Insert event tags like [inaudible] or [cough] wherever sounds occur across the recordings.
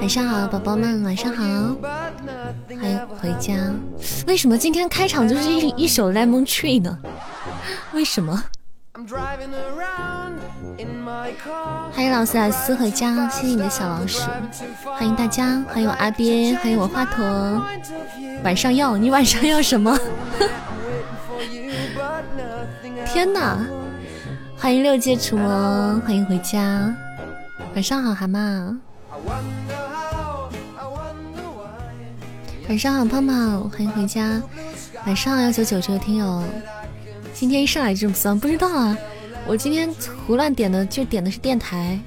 晚上好，宝宝们，晚上好，欢迎回家。为什么今天开场就是一一首 Lemon Tree 呢？为什么？欢迎老斯莱斯回家，谢谢你的小老鼠，欢迎大家，欢迎我阿边，欢迎我华佗。晚上要你晚上要什么？[laughs] 天哪！欢迎六界楚魔，欢迎回家。晚上好，蛤蟆。晚上好，胖胖，欢迎回家。晚上好，幺九九这位听友。今天一上来就这么酸，不知道啊。我今天胡乱点的，就点的是电台。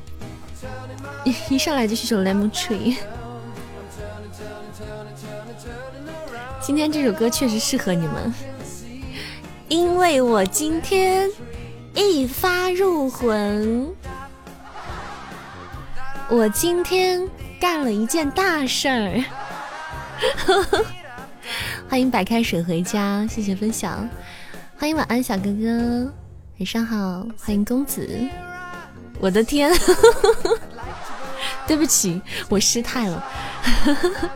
[laughs] 一上来就是首 Lemon Tree。[laughs] 今天这首歌确实适合你们，因为我今天一发入魂，我今天干了一件大事儿。[laughs] 欢迎白开水回家，谢谢分享。欢迎晚安小哥哥，晚上好。欢迎公子，我的天，[laughs] 对不起，我失态了。[laughs]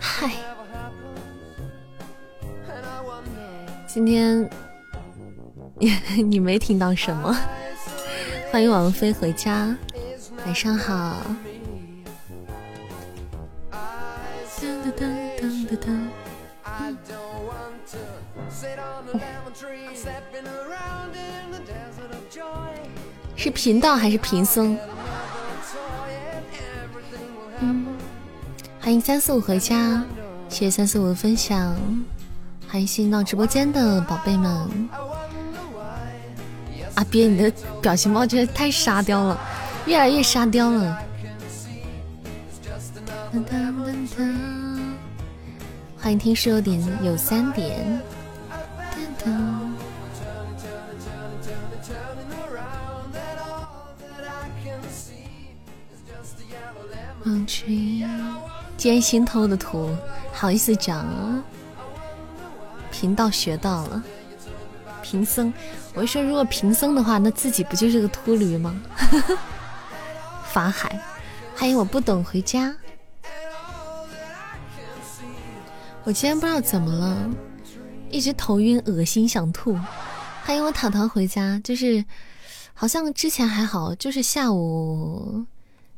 嗨，今天你你没听到什么？欢迎王菲回家，晚上好。是贫道还是贫僧？欢迎三四五回家，谢谢三四五的分享。欢迎新到直播间的宝贝们。阿边，你的表情包真的太沙雕了，越来越沙雕了。欢迎听说有点有三点。今天新偷的图，好意思讲啊？贫道学到了，贫僧，我说如果贫僧的话，那自己不就是个秃驴吗？[laughs] 法海，欢迎我不懂回家。我今天不知道怎么了，一直头晕、恶心、想吐。欢迎我糖糖回家，就是好像之前还好，就是下午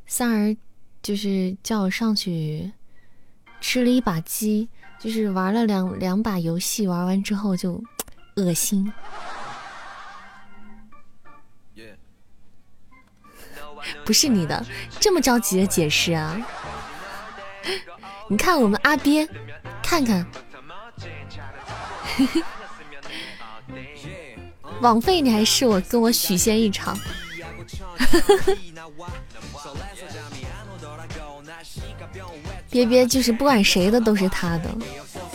三儿。就是叫我上去吃了一把鸡，就是玩了两两把游戏，玩完之后就恶心。不是你的，这么着急的解释啊？[laughs] 你看我们阿边，看看，枉费你还是我跟我许仙一场。[laughs] 别别，就是不管谁的都是他的，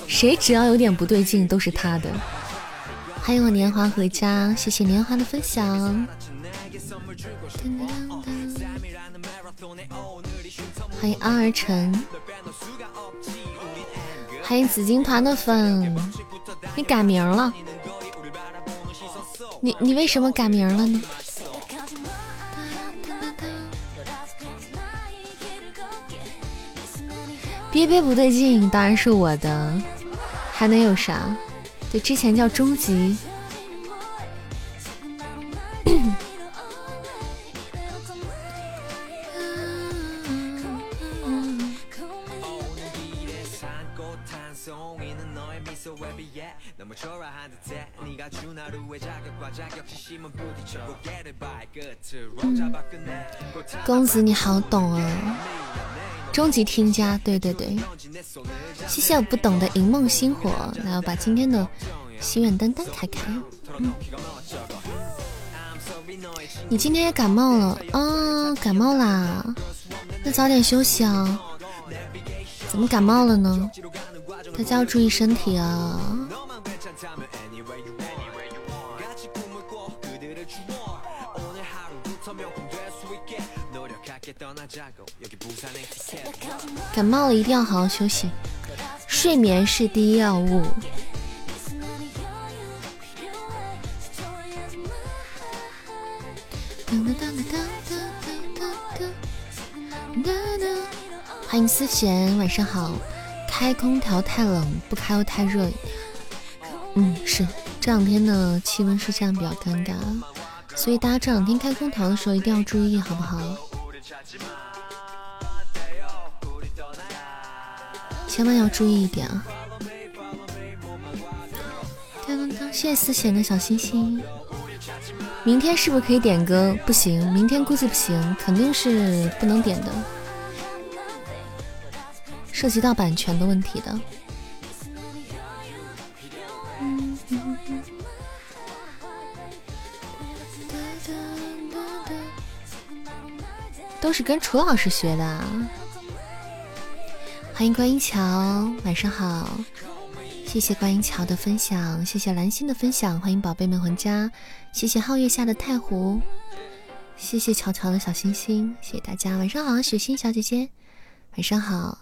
谁只要有点不对劲都是他的。欢迎我年华回家，谢谢年华的分享。欢迎安儿晨，欢迎紫金团的粉，你改名了？你你为什么改名了呢？别别不对劲，当然是我的，还能有啥？对，之前叫终极。公子你好懂啊！终极听家，对对对，谢谢我不懂的银梦星火，来我把今天的心愿单单开开。你今天也感冒了啊？感冒啦？那早点休息啊！怎么感冒了呢？大家要注意身体啊！感冒了一定要好好休息，睡眠是第一要务。欢迎思贤，晚上好。开空调太冷，不开又太热。嗯，是这两天的气温是这样比较尴尬，所以大家这两天开空调的时候一定要注意，好不好？千万要注意一点啊！谢谢思贤的小心心。明天是不是可以点歌？不行，明天估计不行，肯定是不能点的，涉及到版权的问题的。都是跟楚老师学的。欢迎观音桥，晚上好，谢谢观音桥的分享，谢谢蓝心的分享，欢迎宝贝们回家，谢谢皓月下的太湖，谢谢乔乔的小星星，谢谢大家，晚上好，雪心小姐姐，晚上好，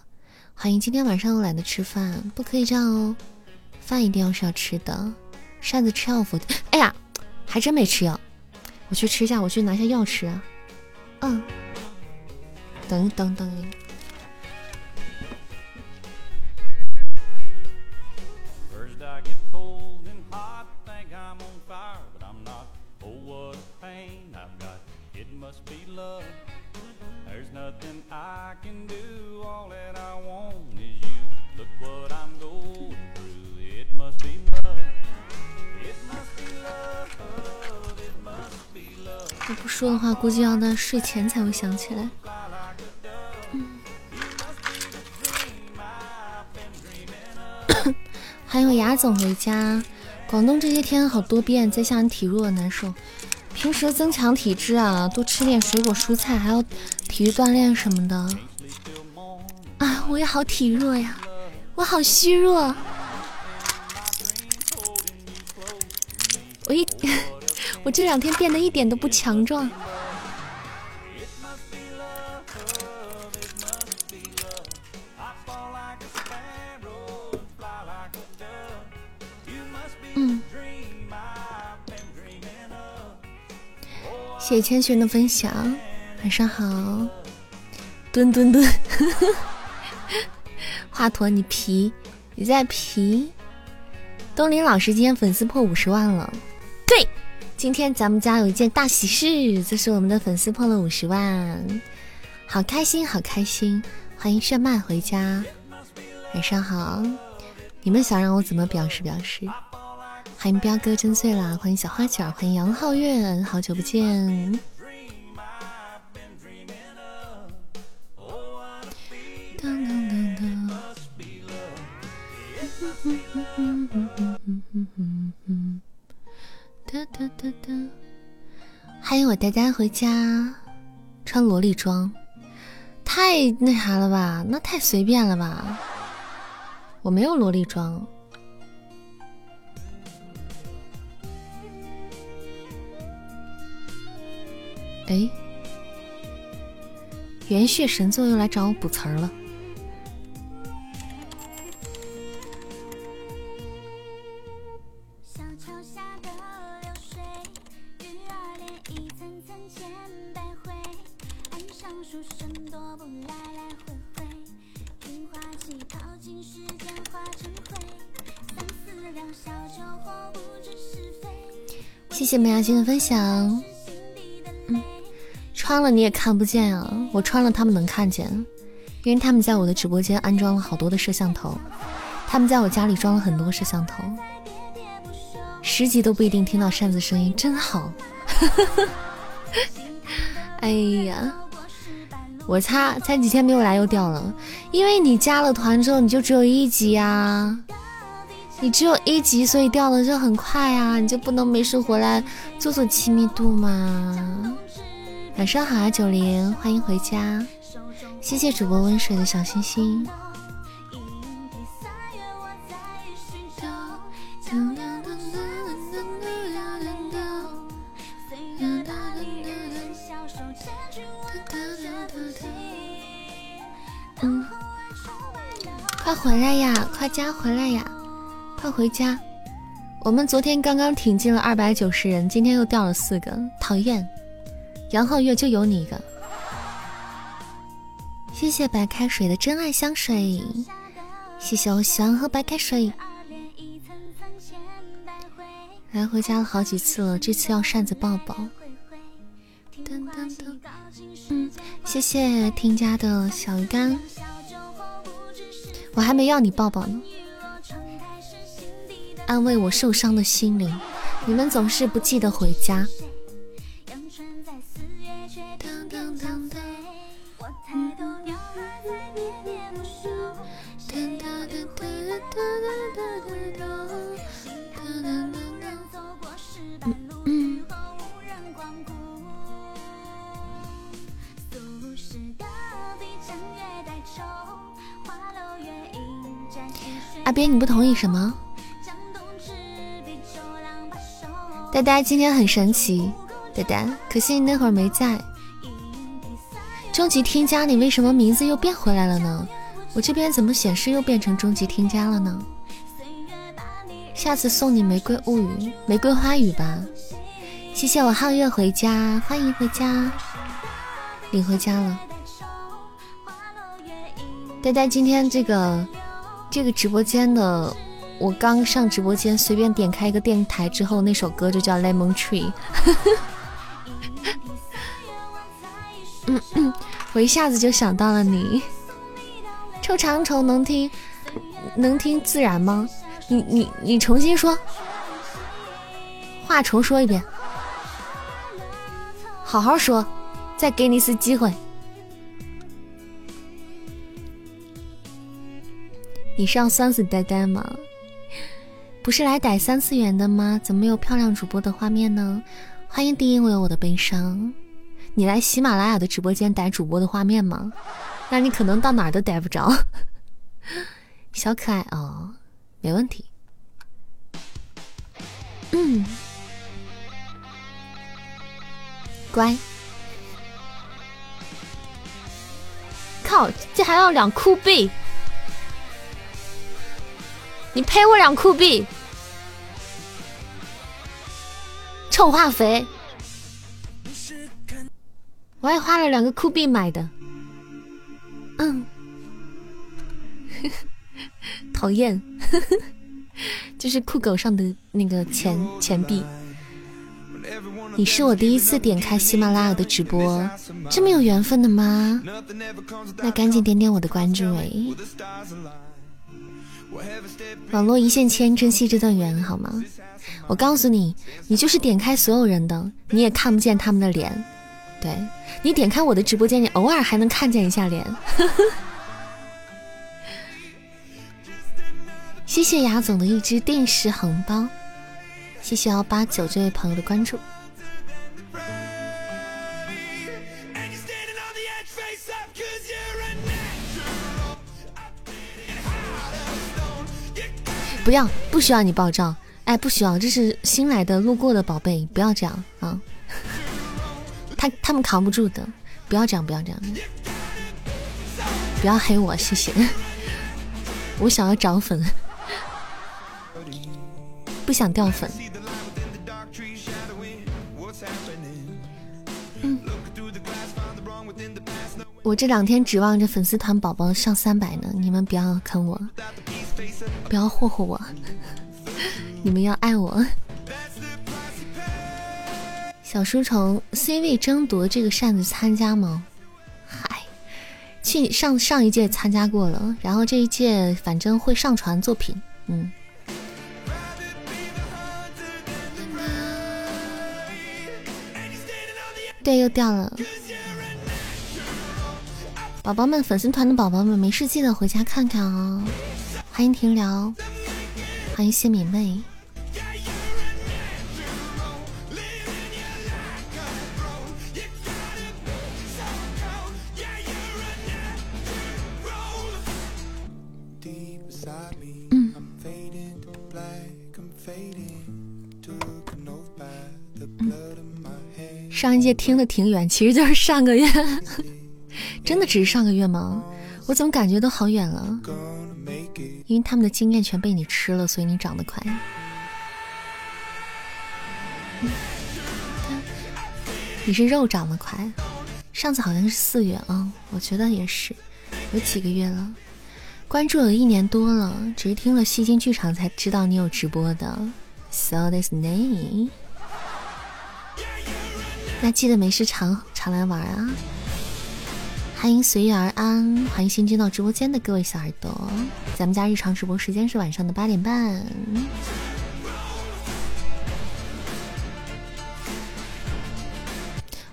欢迎今天晚上又懒得吃饭，不可以这样哦，饭一定要是要吃的，扇子吃药服，哎呀，还真没吃药，我去吃一下，我去拿下药吃。啊，嗯，等等等。我不说的话，估计要到睡前才会想起来。[coughs] 还有雅总回家，广东这些天好多变，在下体弱难受。平时增强体质啊，多吃点水果蔬菜，还要体育锻炼什么的。啊，我也好体弱呀，我好虚弱。我一。[laughs] 我这两天变得一点都不强壮。嗯，谢谢千寻的分享，晚上好。蹲蹲蹲，华佗 [laughs] 你皮，你在皮。东林老师今天粉丝破五十万了。对今天咱们家有一件大喜事，就是我们的粉丝破了五十万，好开心，好开心！欢迎炫迈回家，晚上好。你们想让我怎么表示表示？欢迎彪哥真醉啦！欢迎小花卷，欢迎杨皓月，好久不见。哒哒哒哒，欢迎我呆呆回家，穿萝莉装，太那啥了吧？那太随便了吧？我没有萝莉装。哎，元血神作又来找我补词儿了。谢谢梅雅欣的分享。嗯，穿了你也看不见啊，我穿了他们能看见，因为他们在我的直播间安装了好多的摄像头，他们在我家里装了很多摄像头，十级都不一定听到扇子声音，真好。[laughs] 哎呀，我擦，才几天没有来又掉了，因为你加了团之后你就只有一级呀。你只有一级，所以掉的就很快啊，你就不能没事回来做做亲密度吗？晚上好啊，九零，欢迎回家，谢谢主播温水的小星星。快回来呀！快加回来呀！快回家！我们昨天刚刚挺进了二百九十人，今天又掉了四个，讨厌！杨皓月就有你一个。谢谢白开水的真爱香水，谢谢我喜欢喝白开水。来回家了好几次了，这次要扇子抱抱。嗯，谢谢听家的小鱼干，我还没要你抱抱呢。安慰我受伤的心灵，你们总是不记得回家。阿边，你不同意什么？呆呆今天很神奇，呆呆，可惜你那会儿没在。终极添加，你为什么名字又变回来了呢？我这边怎么显示又变成终极添加了呢？下次送你玫瑰物语、玫瑰花语吧。谢谢我皓月回家，欢迎回家，领回家了。呆呆，今天这个。这个直播间的，我刚上直播间，随便点开一个电台之后，那首歌就叫《Lemon Tree》。嗯嗯，我一下子就想到了你。臭长虫能听，能听自然吗？你你你重新说，话重说一遍，好好说，再给你一次机会。你是要酸死呆呆吗？不是来逮三次元的吗？怎么没有漂亮主播的画面呢？欢迎第一我有我的悲伤。你来喜马拉雅的直播间逮主播的画面吗？那你可能到哪儿都逮不着。[laughs] 小可爱哦，没问题。嗯，乖。靠，这还要两酷币。你赔我两酷币，臭化肥！我还花了两个酷币买的，嗯，[laughs] 讨厌，[laughs] 就是酷狗上的那个钱钱币。你是我第一次点开喜马拉雅的直播，这么有缘分的吗？那赶紧点点我的关注哎！网络一线牵，珍惜这段缘好吗？我告诉你，你就是点开所有人的，你也看不见他们的脸。对你点开我的直播间，你偶尔还能看见一下脸。[laughs] 谢谢雅总的一只电视红包，谢谢幺八九这位朋友的关注。不要，不需要你爆照，哎，不需要，这是新来的路过的宝贝，不要这样啊，他他们扛不住的，不要这样，不要这样，不要黑我，谢谢，我想要涨粉，不想掉粉，我这两天指望着粉丝团宝宝上三百呢，你们不要坑我。不要霍霍我，你们要爱我。小书虫 C 位争夺这个扇子参加吗？嗨，去上上一届参加过了，然后这一届反正会上传作品。嗯。对，又掉了。宝宝们，粉丝团的宝宝们，没事记得回家看看哦。欢迎停聊，欢迎谢敏妹。嗯。上一届听的挺远，其实就是上个月，[laughs] 真的只是上个月吗？我怎么感觉都好远了？因为他们的经验全被你吃了，所以你长得快。你是肉长得快，上次好像是四月啊，我觉得也是，有几个月了，关注有一年多了，只是听了戏精剧场才知道你有直播的。So this name，那记得没事常常来玩啊！欢迎随遇而安，欢迎新进到直播间的各位小耳朵，咱们家日常直播时间是晚上的八点半。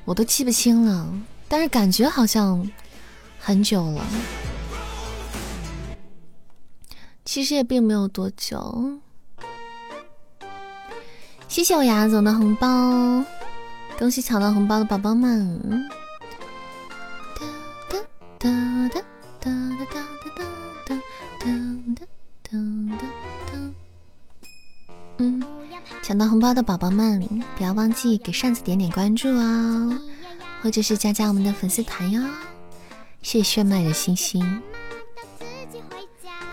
我都记不清了，但是感觉好像很久了。其实也并没有多久。谢谢我牙总的红包，恭喜抢到红包的宝宝们！哒哒哒哒哒哒哒哒哒哒哒哒。嗯。抢到红包的宝宝们，不要忘记给扇子点点关注啊，或者是加加我们的粉丝团哟。谢谢炫迈的星星。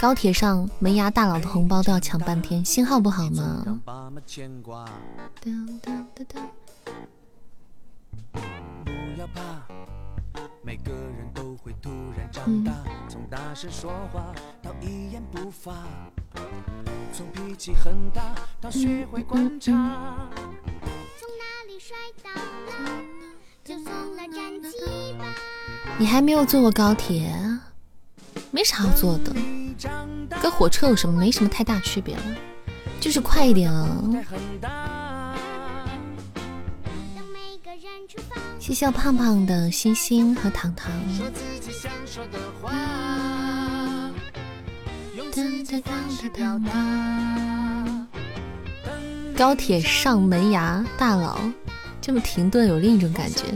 高铁上门牙大佬的红包都要抢半天，信号不好吗？从脾气很大到学会观察，从哪里摔倒了就送了战机吧。你还没有坐过高铁？没啥好坐的，跟火车有什么没什么太大区别了，就是快一点啊。谢谢胖胖的星星和糖糖。高铁上门牙大佬，这么停顿有另一种感觉，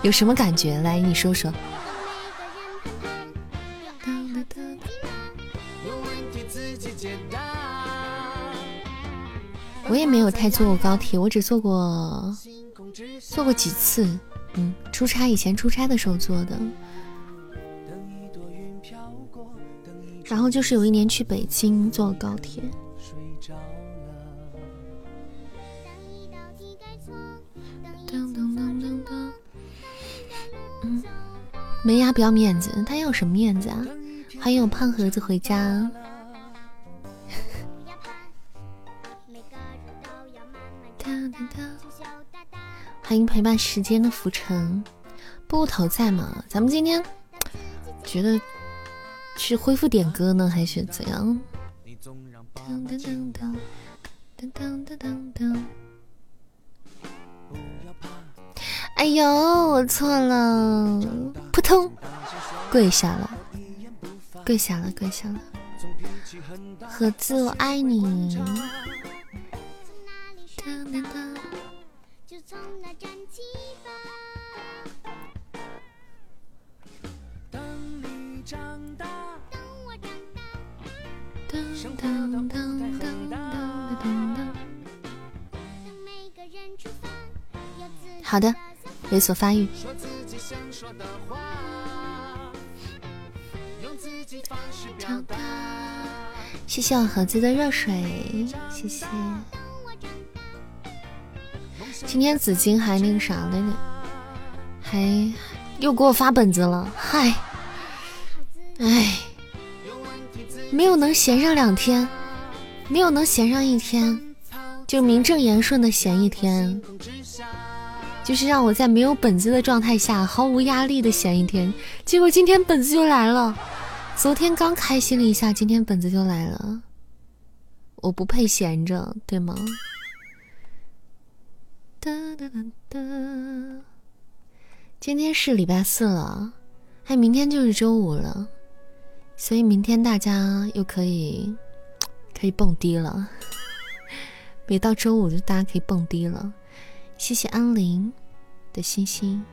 有什么感觉？来，你说说。我也没有太坐过高铁，我只坐过坐过几次，嗯，出差以前出差的时候坐的。然后就是有一年去北京坐高铁，嗯，门牙不要面子，他要什么面子啊？欢迎我胖盒子回家，[laughs] 欢迎陪伴时间的浮沉，布头在吗？咱们今天觉得。是恢复点歌呢，还是怎样？哎呦，我错了，扑通，跪下了，跪下了，跪下了。盒子，我爱你。从那站起吧等你长大等我长大等等等等等等等等每个人出发好的有所发育说自己想说的话用自己方式表达谢谢我盒子的热水谢谢今天紫金还那个啥了呢，还又给我发本子了，嗨，哎，没有能闲上两天，没有能闲上一天，就名正言顺的闲一天。就是让我在没有本子的状态下毫无压力的闲一天，结果今天本子就来了。昨天刚开心了一下，今天本子就来了。我不配闲着，对吗？哒哒哒哒。今天是礼拜四了，哎明天就是周五了，所以明天大家又可以可以蹦迪了。[laughs] 每到周五就大家可以蹦迪了。谢谢安林。的星星。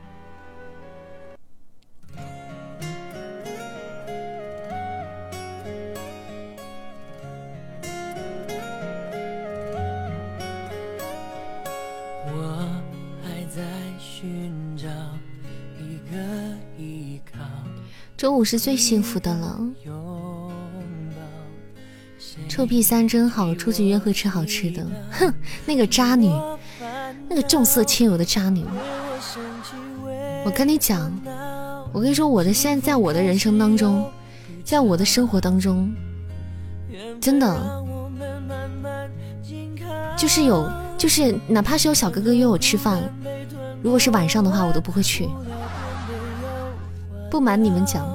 周五是最幸福的了。臭屁三真好，出去约会吃好吃的。哼，那个渣女，那个重色轻友的渣女。我跟你讲，我跟你说，我的现在在我的人生当中，在我的生活当中，真的就是有，就是哪怕是有小哥哥约我吃饭，如果是晚上的话，我都不会去。不瞒你们讲。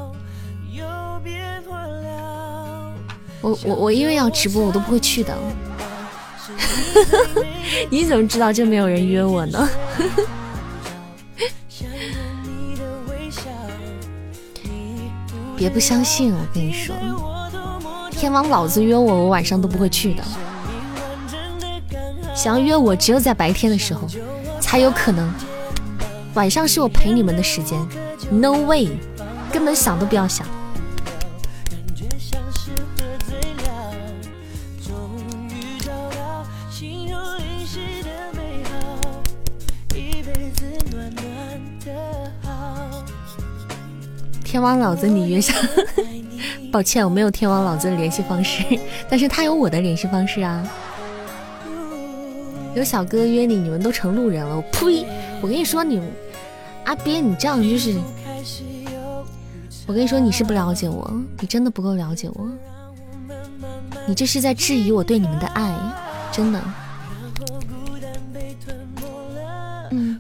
我我我因为要直播，我都不会去的。[laughs] 你怎么知道就没有人约我呢？别不相信，我跟你说，天王老子约我，我晚上都不会去的。想要约我，只有在白天的时候才有可能。晚上是我陪你们的时间，No way，根本想都不要想。天王老子，你约上？抱歉，我没有天王老子的联系方式，[laughs] 但是他有我的联系方式啊。有小哥约你，你们都成路人了。我呸！我跟你说，你阿鳖，你这样就是……我跟你说，你是不了解我，你真的不够了解我。你这是在质疑我对你们的爱，真的。嗯，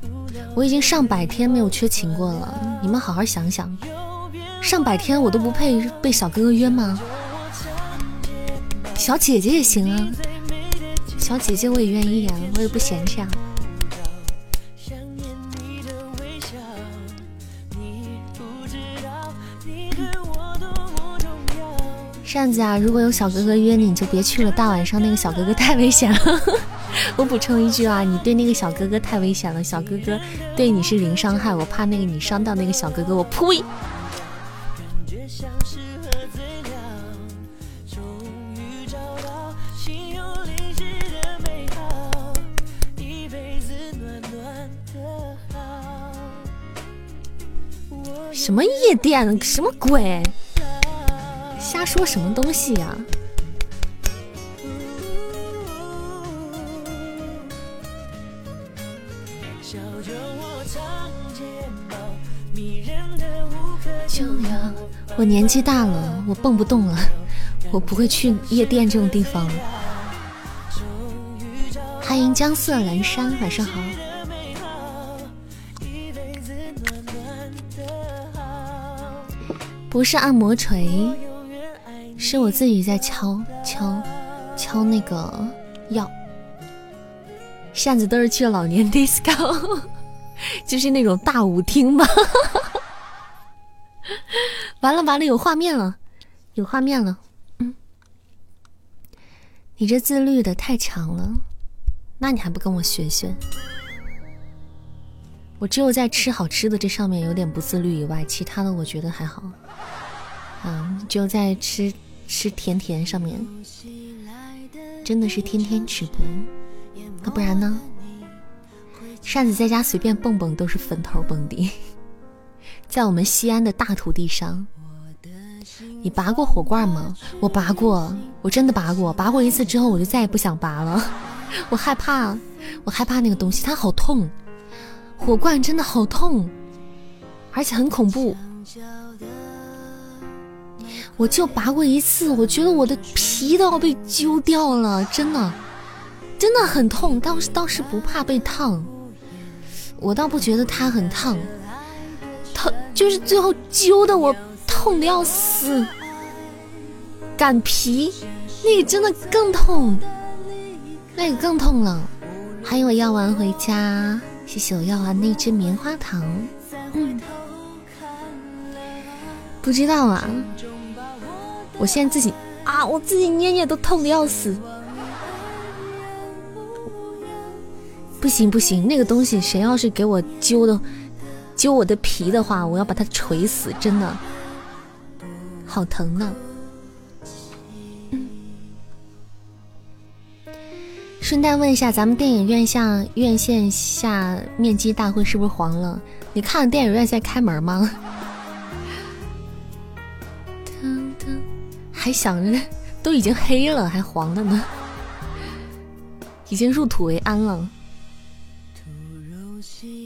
我已经上百天没有缺勤过了，你们好好想想。上百天我都不配被小哥哥约吗？小姐姐也行啊，小姐姐我也愿意啊，我也不嫌弃啊。扇子啊，如果有小哥哥约你，你就别去了。大晚上那个小哥哥太危险了。[laughs] 我补充一句啊，你对那个小哥哥太危险了。小哥哥对你是零伤害，我怕那个你伤到那个小哥哥，我呸！什么夜店？什么鬼？瞎说什么东西呀！我年纪大了，我蹦不动了，我不会去夜店这种地方了。欢迎江色阑珊，晚上好。不是按摩锤，是我自己在敲敲敲那个药。扇子都是去老年 [laughs] disco，[laughs] 就是那种大舞厅吧。[laughs] 完了完了，有画面了，有画面了。嗯，你这自律的太强了，那你还不跟我学学？我只有在吃好吃的这上面有点不自律以外，其他的我觉得还好。啊，只有在吃吃甜甜上面，真的是天天直播，那不然呢？扇子在家随便蹦蹦都是坟头蹦迪，[laughs] 在我们西安的大土地上，你拔过火罐吗？我拔过，我真的拔过，拔过一次之后我就再也不想拔了，[laughs] 我害怕，我害怕那个东西，它好痛。火罐真的好痛，而且很恐怖。我就拔过一次，我觉得我的皮都要被揪掉了，真的，真的很痛。当时当时不怕被烫，我倒不觉得它很烫，疼就是最后揪的我痛的要死。擀皮那个真的更痛，那个更痛了。还有药丸回家。谢谢我要啊那只棉花糖，嗯，不知道啊，我现在自己啊，我自己捏捏都痛的要死，不行不行，那个东西谁要是给我揪的揪我的皮的话，我要把它锤死，真的，好疼呢。顺带问一下，咱们电影院下院线下面基大会是不是黄了？你看电影院在开门吗？还想着都已经黑了，还黄的呢，已经入土为安了。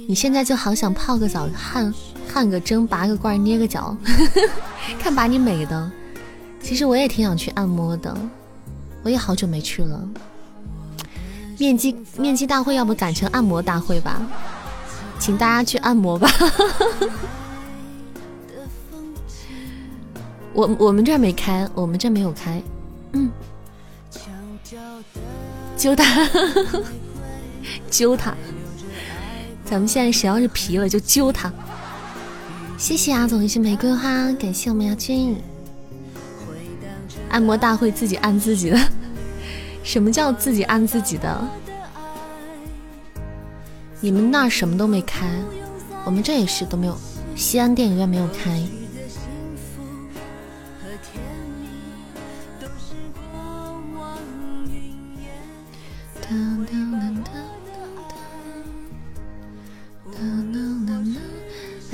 你现在就好想泡个澡，汗汗个蒸，拔个罐，捏个脚，[laughs] 看把你美的。其实我也挺想去按摩的，我也好久没去了。面基面基大会要不改成按摩大会吧？请大家去按摩吧。[laughs] 我我们这儿没开，我们这没有开。嗯，揪他，[laughs] 揪他。咱们现在谁要是皮了就揪他。谢谢阿总，一些玫瑰花，感谢我们亚军。按摩大会自己按自己的，[laughs] 什么叫自己按自己的？你们那儿什么都没开，我们这也是都没有。西安电影院没有开。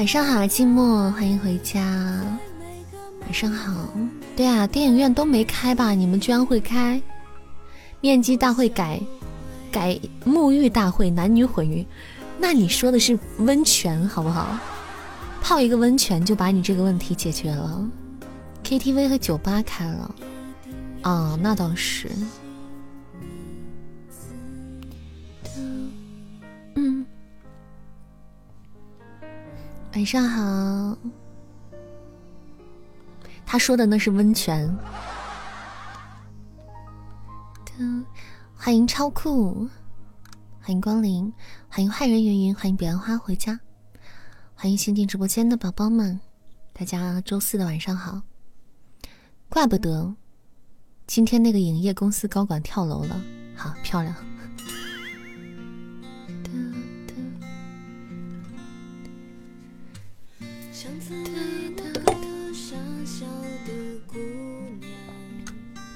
晚上好，寂寞，欢迎回家。晚上好，对啊，电影院都没开吧？你们居然会开？面基大会改改沐浴大会，男女混浴？那你说的是温泉好不好？泡一个温泉就把你这个问题解决了。KTV 和酒吧开了，啊，那倒是。晚上好，他说的那是温泉。欢迎超酷，欢迎光临，欢迎害人云云，欢迎彼岸花回家，欢迎新进直播间的宝宝们，大家周四的晚上好。怪不得今天那个影业公司高管跳楼了，好漂亮。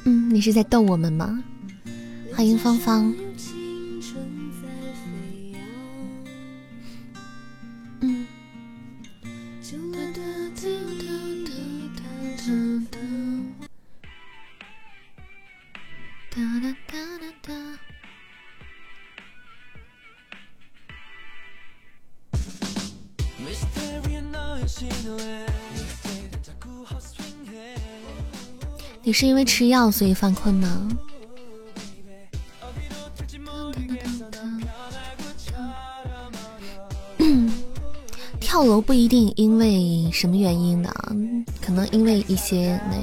嗯，你是在逗我们吗？欢迎芳芳。嗯。你是因为吃药所以犯困吗？[coughs] 跳楼不一定因为什么原因的，可能因为一些那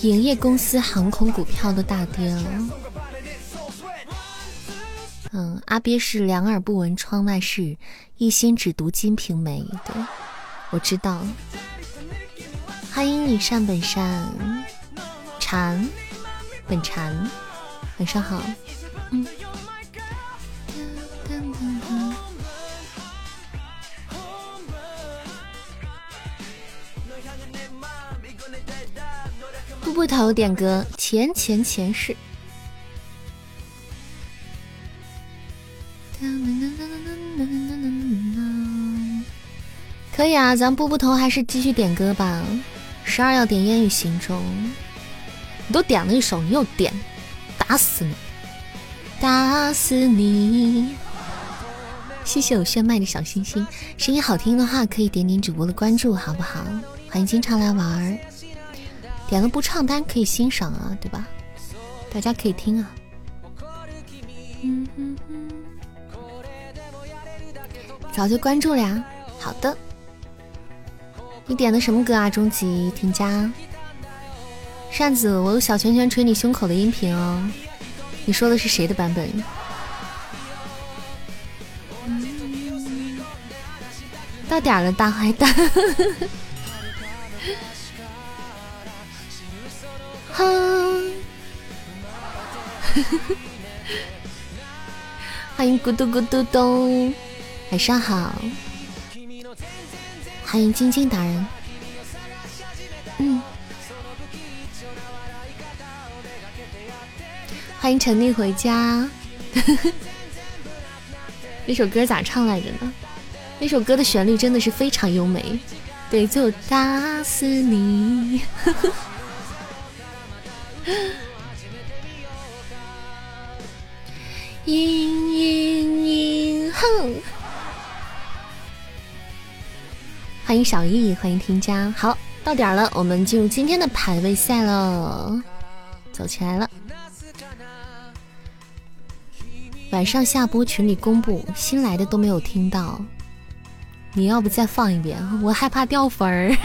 营业公司航空股票都大跌了。嗯，阿鳖是两耳不闻窗外事，一心只读金瓶梅。对，我知道。欢迎你善本善，禅本禅，晚上好。嗯。步步头点歌，前前前世。可以啊，咱步步头还是继续点歌吧。十二要点烟雨行中，你都点了一首，你又点，打死你，打死你！谢谢我炫迈的小星星，声音好听的话可以点点主播的关注，好不好？欢迎经常来玩儿，点了不唱单可以欣赏啊，对吧？大家可以听啊。早就关注了呀，好的。你点的什么歌啊？终极添加扇子，我有小拳拳捶你胸口的音频哦。你说的是谁的版本？到点了，大坏蛋！哼，[laughs] 欢迎咕嘟咕嘟咚，晚上好。欢迎晶晶达人，嗯，欢迎陈丽回家。[laughs] 那首歌咋唱来着呢？那首歌的旋律真的是非常优美，对，就打死你。[laughs] 嘤嘤嘤哼！欢迎小易，欢迎添加。好，到点了，我们进入今天的排位赛了，走起来了。晚上下播群里公布，新来的都没有听到。你要不再放一遍？我害怕掉粉儿，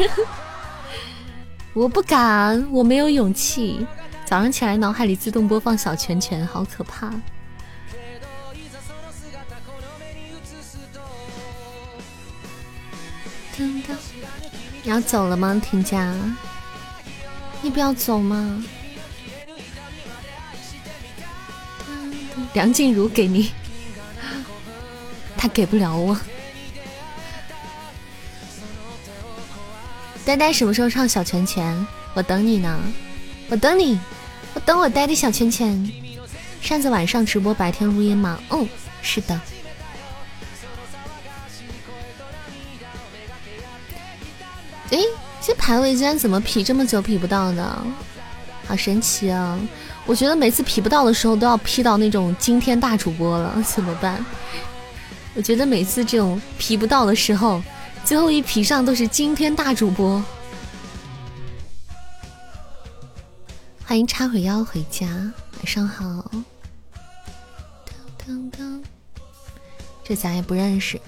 [laughs] 我不敢，我没有勇气。早上起来脑海里自动播放小拳拳，好可怕。你要走了吗，婷佳？你不要走吗？梁静茹给你，他给不了我。呆呆什么时候唱小拳拳？我等你呢，我等你，我等我呆的小拳拳。扇子晚上直播，白天录音吗？嗯，是的。哎，这排位竟然怎么匹这么久匹不到呢？好神奇啊！我觉得每次匹不到的时候都要匹到那种惊天大主播了，[laughs] 怎么办？我觉得每次这种匹不到的时候，最后一匹上都是惊天大主播。欢迎插会腰回家，晚上好。这咱也不认识，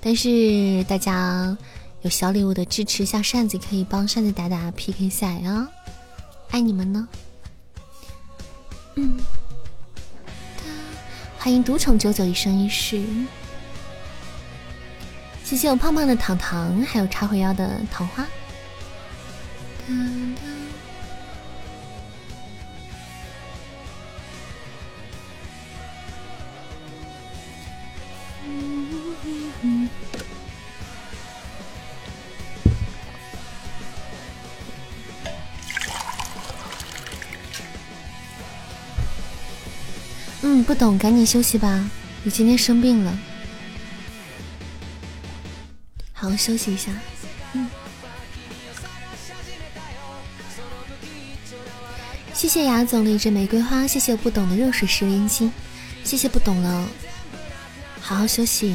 但是大家有小礼物的支持下，扇子可以帮扇子打打 PK 赛啊！爱你们呢。嗯，欢迎独宠九九一生一世，谢谢我胖胖的糖糖，还有插会腰的桃花。嗯，嗯不懂，赶紧休息吧。你今天生病了，好好休息一下。嗯，谢谢雅总的一支玫瑰花，谢谢不懂的热水十连心，谢谢不懂了，好好休息。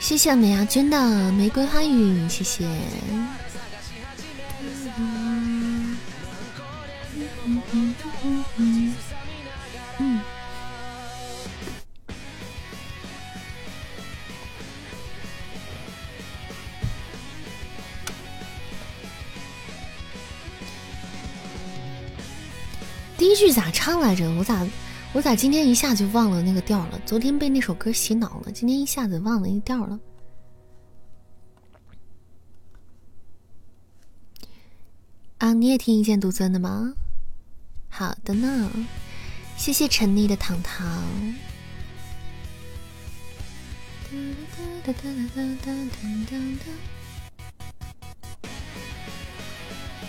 谢谢美牙君的玫瑰花语，谢谢。唱来着？我咋我咋今天一下就忘了那个调了？昨天被那首歌洗脑了，今天一下子忘了那调了。啊，你也听一见独尊的吗？好的呢，谢谢沉溺的糖糖。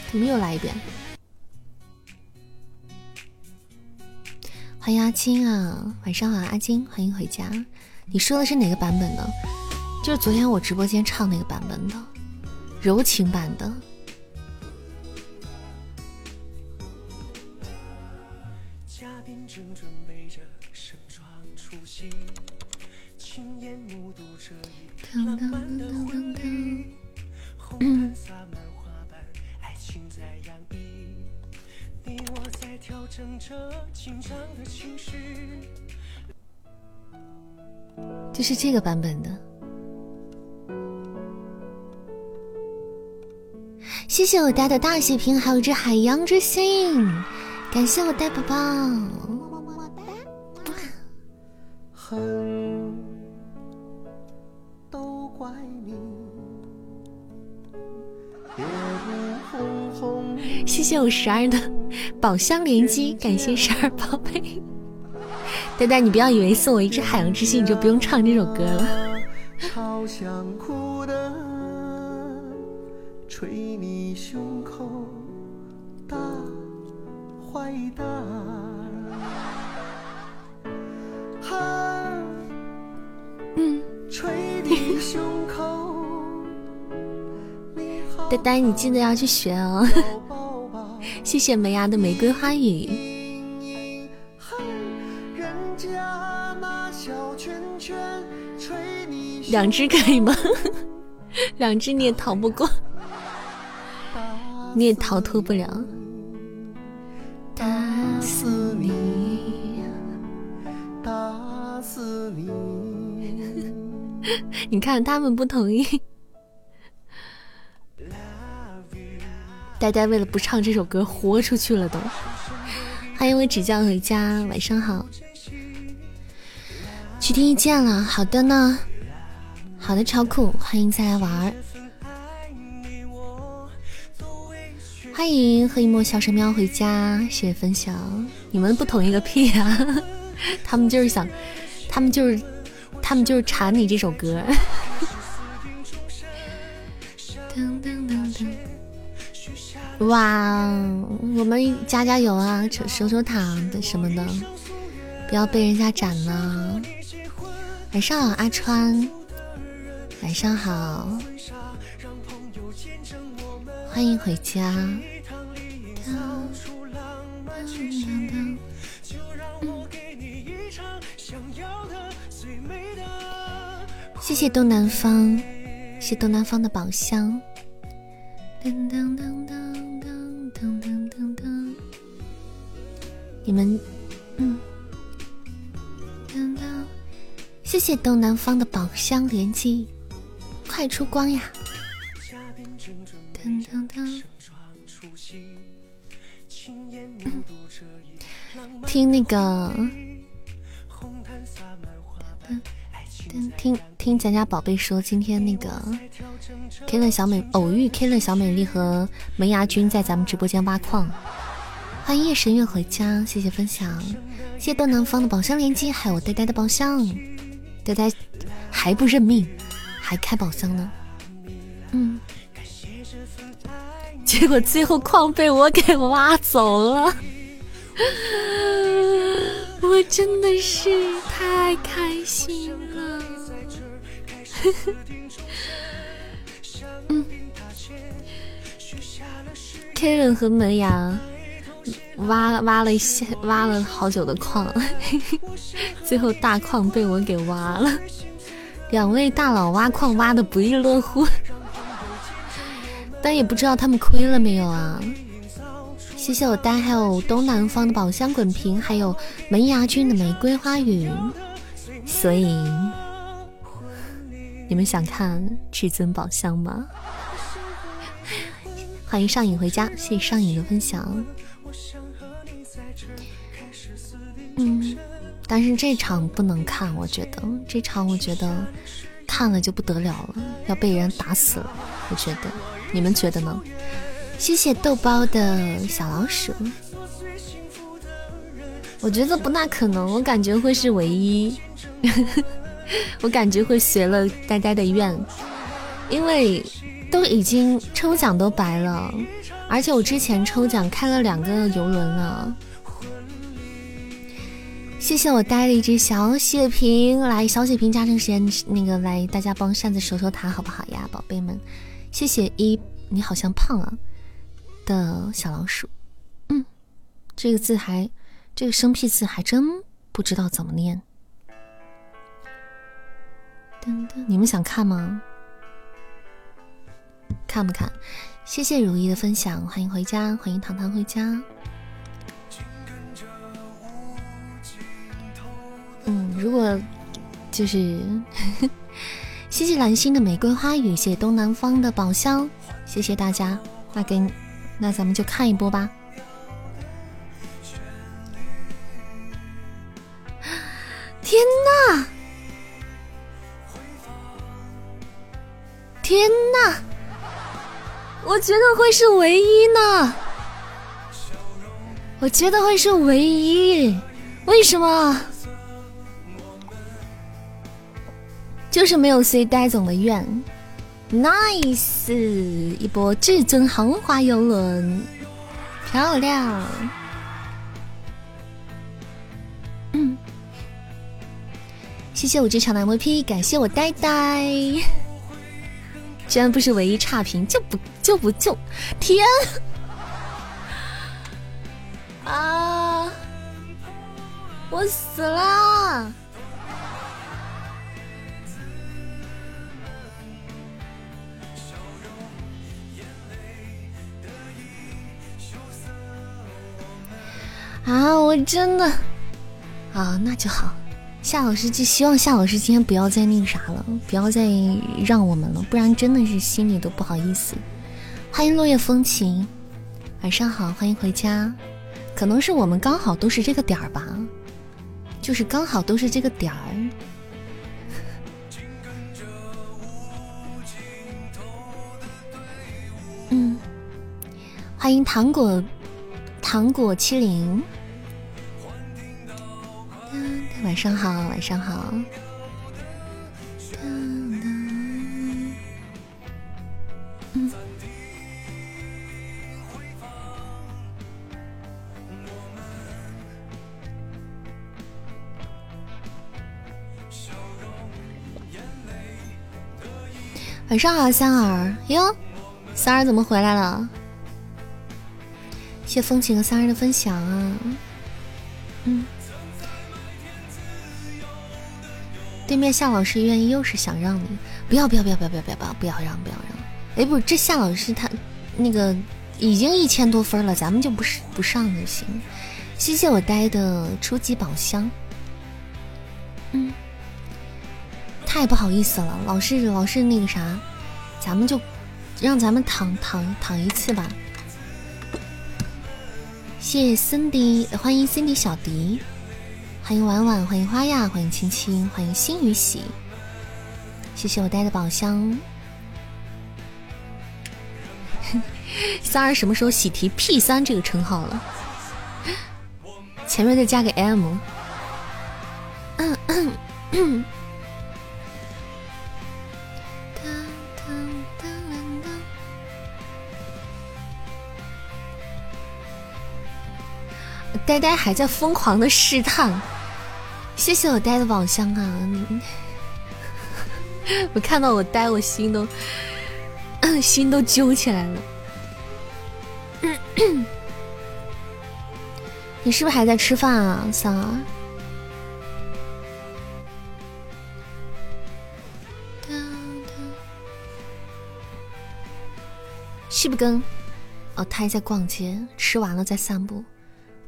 怎么又来一遍？欢迎阿金啊，晚上好，阿金，欢迎回家。你说的是哪个版本的？就是昨天我直播间唱那个版本的，柔情版的。就是这个版本的。谢谢我呆的大血瓶，还有只海洋之心，感谢我呆宝宝。谢谢我十二的宝箱连击，[laughs] 感谢十二宝贝。呆呆，你不要以为送我一只海洋之心，你就不用唱这首歌了。好想哭的，[laughs] 捶你胸口，大坏蛋嗯。捶你胸口呆呆，你记得要去学哦。[laughs] 谢谢梅芽的玫瑰花语。两只可以吗？[laughs] 两只你也逃不过，你也逃脱不了。打死你，打死你！[laughs] 你看他们不同意。呆呆为了不唱这首歌，豁出去了都。欢迎我指教回家，晚上好。去听一见了，好的呢。好的，超酷，欢迎再来玩儿。欢迎和一抹小神喵回家，谢谢分享。你们不同意个屁啊！[laughs] 他们就是想，他们就是，他们就是馋你这首歌。哇，我们加加油啊，守守塔的什么的，不要被人家斩了。晚上好，阿川。晚上好，欢迎回家。谢谢东南方，谢东南方的宝箱。噔噔噔噔你们，嗯，谢谢东南方的宝箱连击。快出光呀！听那个，听听咱家宝贝说，今天那个 K 乐小美偶遇 K 乐小美丽和门牙君在咱们直播间挖矿。欢迎夜神月回家，谢谢分享，谢谢东南方的宝箱连击，还有呆呆的宝箱，呆呆还不认命。还开宝箱呢，嗯，结果最后矿被我给挖走了，我真的是太开心了。嗯，Karen 和门牙挖了挖了一些，挖了好久的矿，[laughs] 最后大矿被我给挖了。两位大佬挖矿挖的不亦乐乎，但也不知道他们亏了没有啊！谢谢我呆，还有东南方的宝箱滚屏，还有门牙君的玫瑰花语。所以你们想看至尊宝箱吗？欢迎上瘾回家，谢谢上瘾的分享。嗯。但是这场不能看，我觉得这场我觉得看了就不得了了，要被人打死了。我觉得你们觉得呢？谢谢豆包的小老鼠，我觉得不大可能，我感觉会是唯一，[laughs] 我感觉会随了呆呆的愿，因为都已经抽奖都白了，而且我之前抽奖开了两个游轮了。谢谢我带了一只小血瓶，来小血瓶加成时间，那个来大家帮扇子守守塔好不好呀，宝贝们？谢谢一，你好像胖啊的小老鼠，嗯，这个字还这个生僻字还真不知道怎么念。噔噔，你们想看吗？看不看？谢谢如意的分享，欢迎回家，欢迎糖糖回家。嗯，如果就是 [laughs] 谢谢蓝心的玫瑰花语，谢谢东南方的宝箱，谢谢大家。那给那咱们就看一波吧。会是唯一呢。我觉得会是唯一，为什么？就是没有随呆总的愿，nice 一波至尊豪华游轮，漂亮。嗯，谢谢我这场的 MVP，感谢我呆呆，居然不是唯一差评，就不就不就，天啊！我死了！啊，我真的啊，那就好。夏老师就希望夏老师今天不要再那个啥了，不要再让我们了，不然真的是心里都不好意思。欢迎落叶风情，晚上好，欢迎回家。可能是我们刚好都是这个点儿吧，就是刚好都是这个点儿。[laughs] 嗯，欢迎糖果糖果七零。晚上好，晚上好。嗯。晚上好，三儿哟，三儿怎么回来了？谢风情和三儿的分享啊，嗯。对面夏老师愿意，又是想让你不要不要不要不要不要不要不要让不要让。哎，不是这夏老师他那个已经一千多分了，咱们就不是不上就行。谢谢我呆的初级宝箱。嗯，太不好意思了，老是老是那个啥，咱们就让咱们躺躺躺一次吧。谢谢 Cindy，欢迎 Cindy 小迪。欢迎婉婉，欢迎花亚，欢迎青青，欢迎心与喜，谢谢我带的宝箱。[laughs] 三儿什么时候喜提 P 三这个称号了？前面再加个 M。嗯嗯嗯。呆呆还在疯狂的试探。谢谢我呆的宝箱啊！[laughs] 我看到我呆，我心都 [coughs] 心都揪起来了。[coughs] 你是不是还在吃饭啊，三儿？是不跟？哦，他还在逛街，吃完了再散步，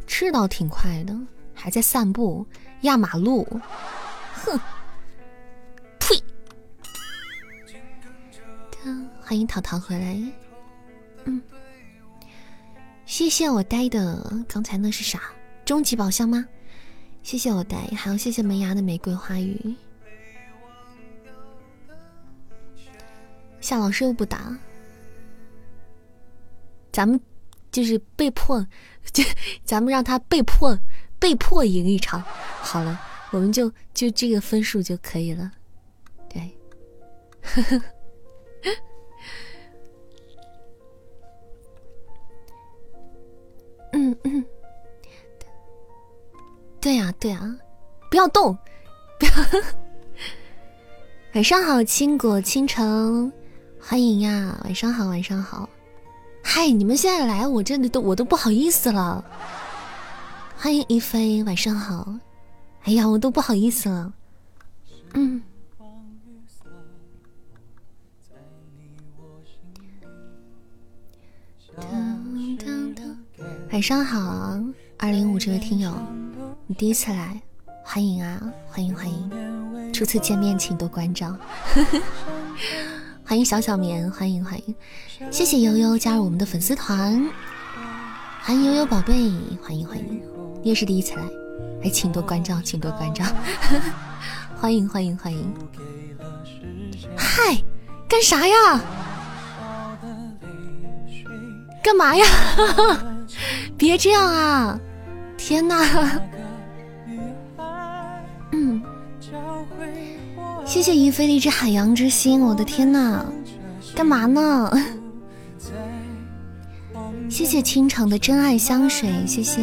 吃倒挺快的，还在散步。压马路，哼！呸！欢迎糖糖回来。嗯，谢谢我呆的，刚才那是啥？终极宝箱吗？谢谢我呆，还要谢谢门牙的玫瑰花语。夏老师又不打，咱们就是被迫，就咱们让他被迫。被迫赢一场，好了，我们就就这个分数就可以了。对，[laughs] 嗯嗯，对呀对呀，不要动，不要。晚上好，倾国倾城，欢迎呀！晚上好，晚上好。嗨，你们现在来，我真的都我都不好意思了。欢迎一飞，晚上好。哎呀，我都不好意思了。嗯。晚上好，二零五这位听友，你第一次来，欢迎啊，欢迎欢迎，初次见面请多关照。[laughs] 欢迎小小棉，欢迎欢迎，谢谢悠悠加入我们的粉丝团，欢悠悠宝贝，欢迎欢迎。你也是第一次来，哎，请多关照，请多关照，[laughs] 欢迎欢迎欢迎！嗨，干啥呀？干嘛呀？[laughs] 别这样啊！天哪！嗯，谢谢一飞的一只海洋之心，我的天哪！干嘛呢？谢谢倾城的真爱香水，谢谢。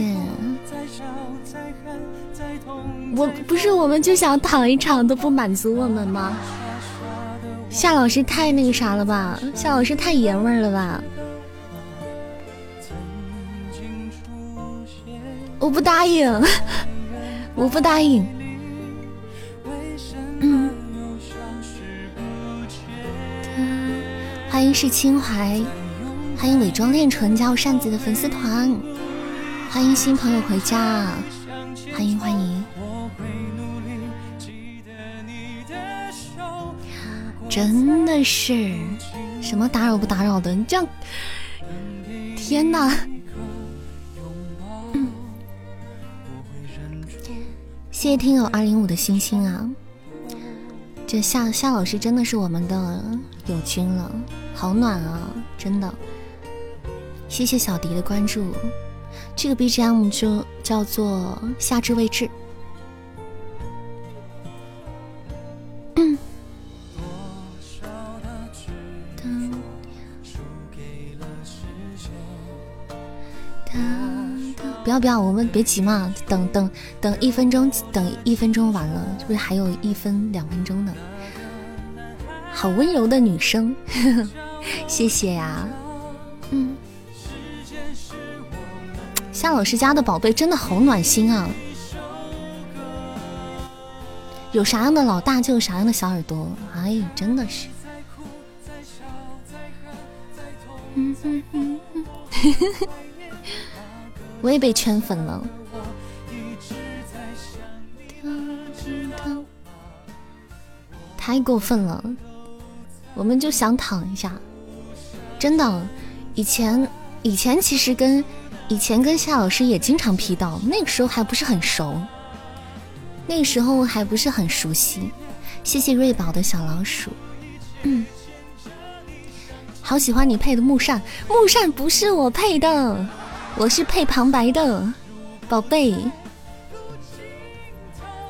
我不是，我们就想躺一场都不满足我们吗？夏老师太那个啥了吧？夏老师太爷们儿了吧？我不答应，[laughs] 我不答应。嗯。欢迎是清怀，欢迎伪装恋纯加入扇子的粉丝团，欢迎新朋友回家，欢迎欢迎。真的是什么打扰不打扰的？你这样，天哪！谢谢听友二零五的星星啊！这夏夏老师真的是我们的友军了，好暖啊！真的，谢谢小迪的关注。这个 BGM 就叫做《夏至未至》。不要不要，我们别急嘛，等等等一分钟，等一分钟完了，是不是还有一分两分钟呢？好温柔的女生，[laughs] 谢谢呀。夏老师家的宝贝真的好暖心啊！有啥样的老大就有啥样的小耳朵，哎，真的是。我也被圈粉了，太过分了！我们就想躺一下，真的。以前以前其实跟以前跟夏老师也经常 P 到，那个时候还不是很熟，那个时候还不是很熟悉。谢谢瑞宝的小老鼠，嗯，好喜欢你配的木扇，木扇不是我配的。我是配旁白的，宝贝。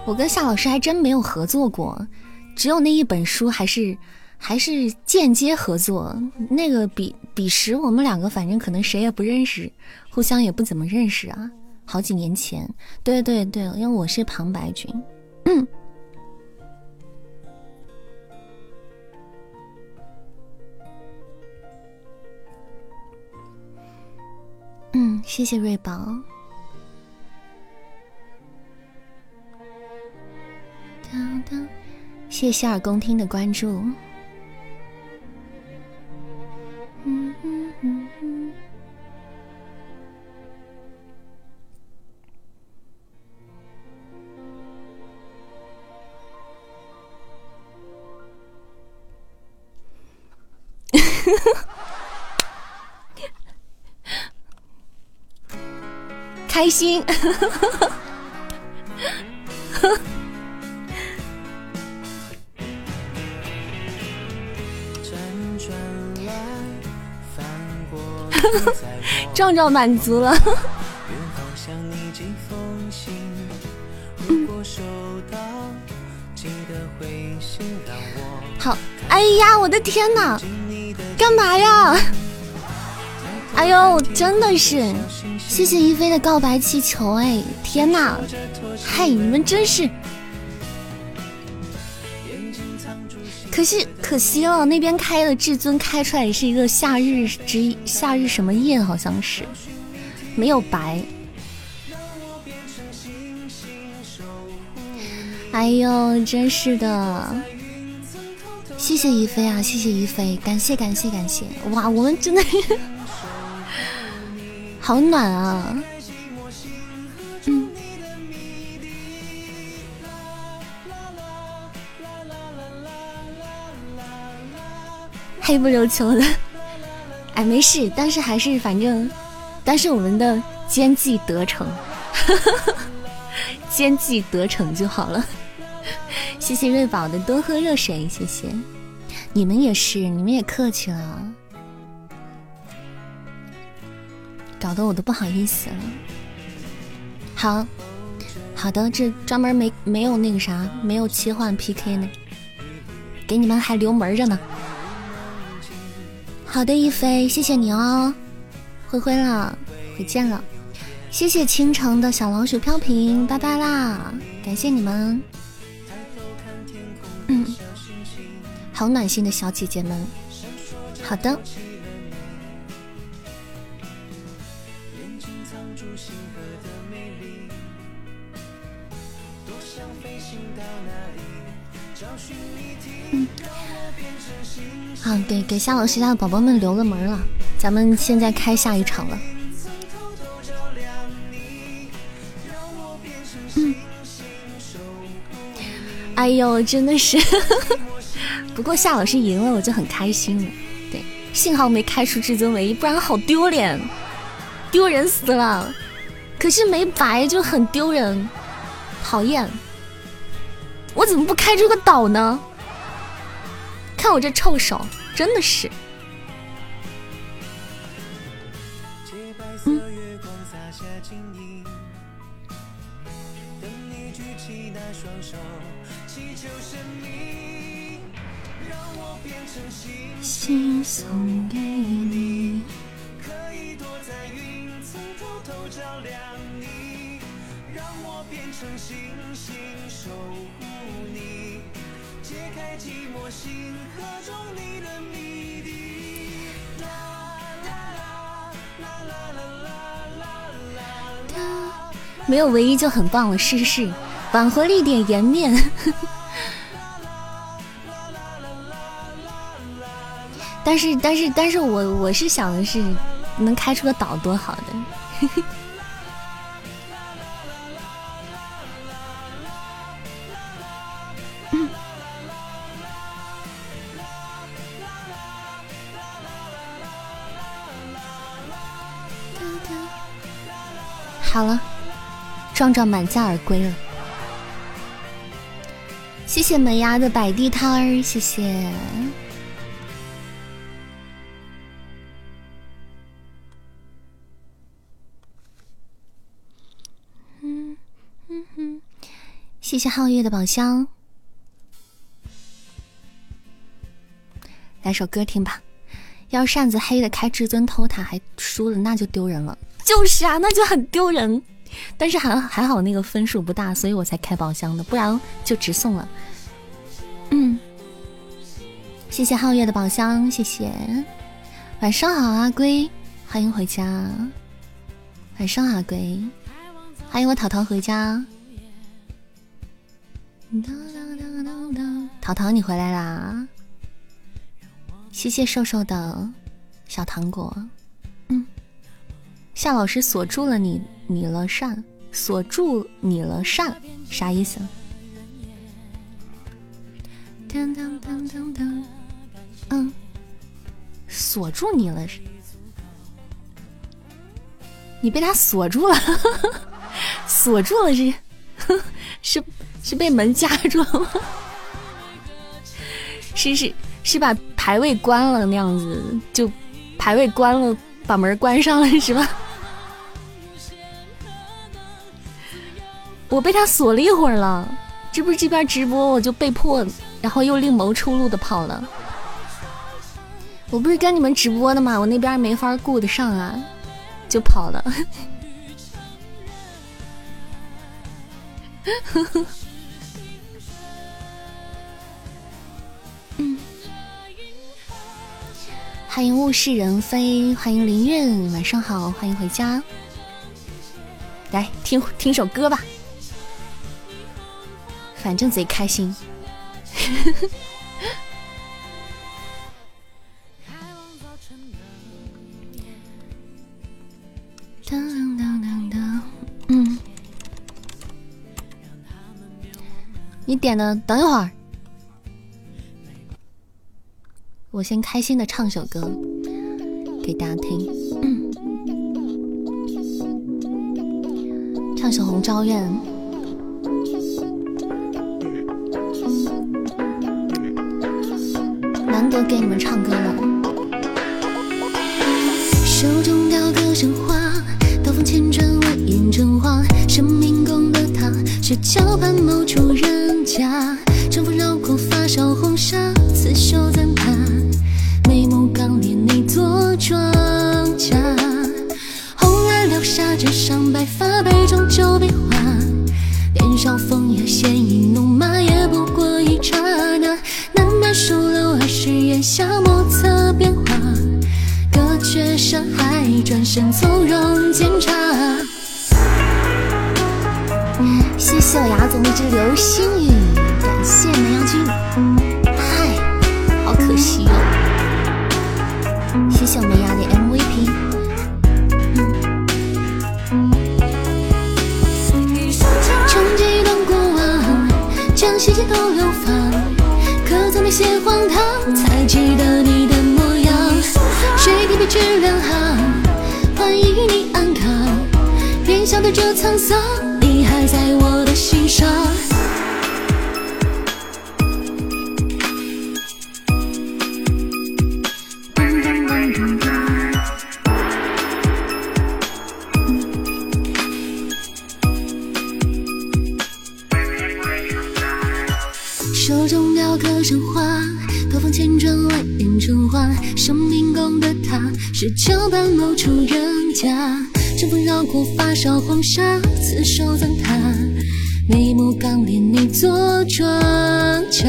我跟夏老师还真没有合作过，只有那一本书还是还是间接合作。那个彼彼时我们两个反正可能谁也不认识，互相也不怎么认识啊。好几年前，对对对，因为我是旁白君。嗯。谢谢瑞宝。谢谢希尔宫听的关注。嗯 [laughs] 开心，壮壮满足了。好，哎呀，我的天哪，干嘛呀？哎呦，真的是。谢谢一菲的告白气球，哎，天哪！嗨，你们真是，可惜可惜了，那边开的至尊开出来也是一个夏日之夏日什么夜，好像是没有白。哎呦，真是的！谢谢一飞啊，谢谢一飞，感谢感谢感谢！哇，我们真的。[laughs] 好暖啊！黑不溜秋的，哎，没事，但是还是反正，但是我们的奸计得逞，[laughs] 奸计得逞就好了。谢谢瑞宝的多喝热水，谢谢你们也是，你们也客气了。搞得我都不好意思了。好，好的，这专门没没有那个啥，没有切换 PK 呢，给你们还留门着呢。好的，一飞，谢谢你哦，灰灰了，回见了。谢谢倾城的小老鼠飘屏，拜拜啦，感谢你们。好暖心的小姐姐们。好的。好，给给夏老师家的宝宝们留了门了，咱们现在开下一场了。嗯，哎呦，真的是，不过夏老师赢了，我就很开心了。对，幸好没开出至尊唯一，不然好丢脸，丢人死了。可是没白就很丢人，讨厌。我怎么不开出个岛呢？看我这臭手，真的是。心送给你。让我变成星星守护你，解开寂寞星河中你的谜。没有唯一就很棒了，是是，挽回了一点颜面。但是但是但是我我是想的是，能开出个岛多好的。[laughs] 好了，壮壮满载而归了。谢谢门牙的摆地摊儿，谢谢。谢谢皓月的宝箱。来首歌听吧。要扇子黑的开至尊偷塔还输了，那就丢人了。就是啊，那就很丢人。但是还还好那个分数不大，所以我才开宝箱的，不然就直送了。嗯，谢谢皓月的宝箱，谢谢。晚上好，阿龟，欢迎回家。晚上好，阿龟，欢迎我淘淘回家。淘淘，你回来啦！谢谢瘦瘦的小糖果。嗯。夏老师锁住了你，你了善，锁住你了善，啥意思？嗯，锁住你了，你被他锁住了，[laughs] 锁住了 [laughs] 是是是被门夹住了吗？[laughs] 是是是把排位关了那样子，就排位关了，把门关上了是吧？我被他锁了一会儿了，这不是这边直播，我就被迫，然后又另谋出路的跑了。我不是跟你们直播的吗？我那边没法顾得上啊，就跑了。呵呵，欢迎物是人非，欢迎林韵，晚上好，欢迎回家。来听听首歌吧。反正贼开心。[laughs] 嗯，你点的，等一会儿，我先开心的唱首歌给大家听，唱首《红昭愿》。难得给你们唱歌了。手中雕刻神话，刀锋千转，我眼成花。生命攻了他，是桥畔某处人家。乘风绕过发梢红纱，刺绣簪帕，眉目刚烈，你做庄稼，红鸾留下纸上白发，杯中酒比划，年少风雅，鲜衣怒马，也不过一刹那。难免疏漏儿时眼下莫测变化，隔却山海，转身从容煎茶。谢谢我牙总一支流星雨。谢谢我们牙的 MVP。重记一段过往，将细节都流放，可曾那些荒唐，才记得你的模样。谁提笔只两行，欢迎你安康，便晓得这沧桑。你还在我的心上。是桥畔某处人家。春风绕过发梢黄沙，刺手赠他，眉目刚烈，你做庄稼。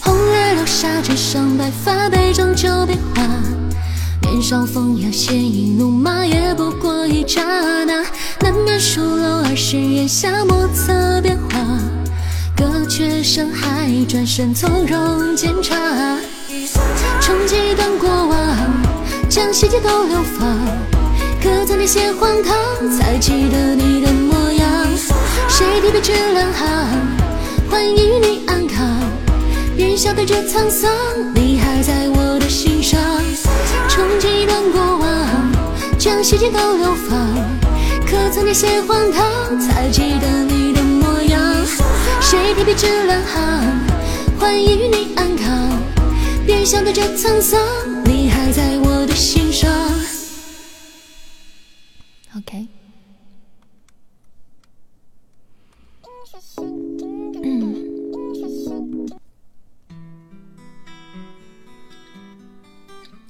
红日落下，纸上白发，杯中酒变化。年少风雅，鲜衣怒马，也不过一刹那。难免疏漏儿时檐下莫测变化，隔绝山海，转身从容检查。重记一段过往，将细节都流放。刻在那些荒唐，才记得你的模样。谁提笔只两行，欢迎你安康。便晓得这沧桑，你还在我的心上。重记一段过往，将细节都流放。刻在那些荒唐，才记得你的模样。谁提笔只两行，欢迎你安康。便晓得这沧桑，你还在我的心上。OK，嗯，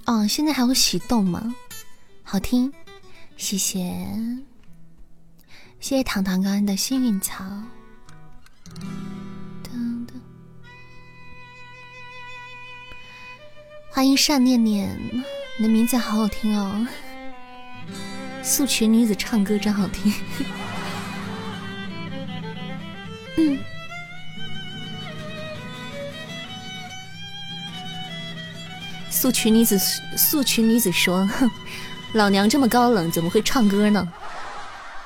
哦，现在还有喜动吗？好听，谢谢，谢谢糖糖刚刚的幸运草，欢迎善念念，你的名字好好听哦。素裙女子唱歌真好听。嗯。素裙女子，素裙女子说：“哼，老娘这么高冷，怎么会唱歌呢？”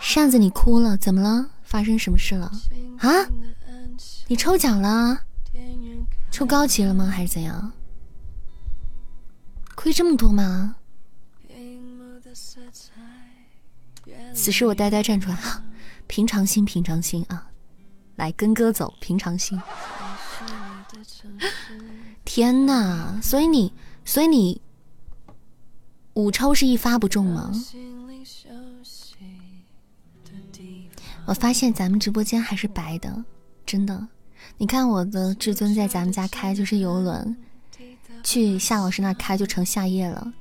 扇子，你哭了，怎么了？发生什么事了？啊？你抽奖了？抽高级了吗？还是怎样？亏这么多吗？此时我呆呆站出来，[gasps] 平常心，平常心啊！来跟哥走，平常心。[gasps] 天哪！所以你，所以你五抽是一发不中吗？我发现咱们直播间还是白的，真的。你看我的至尊在咱们家开就是游轮，去夏老师那开就成夏夜了。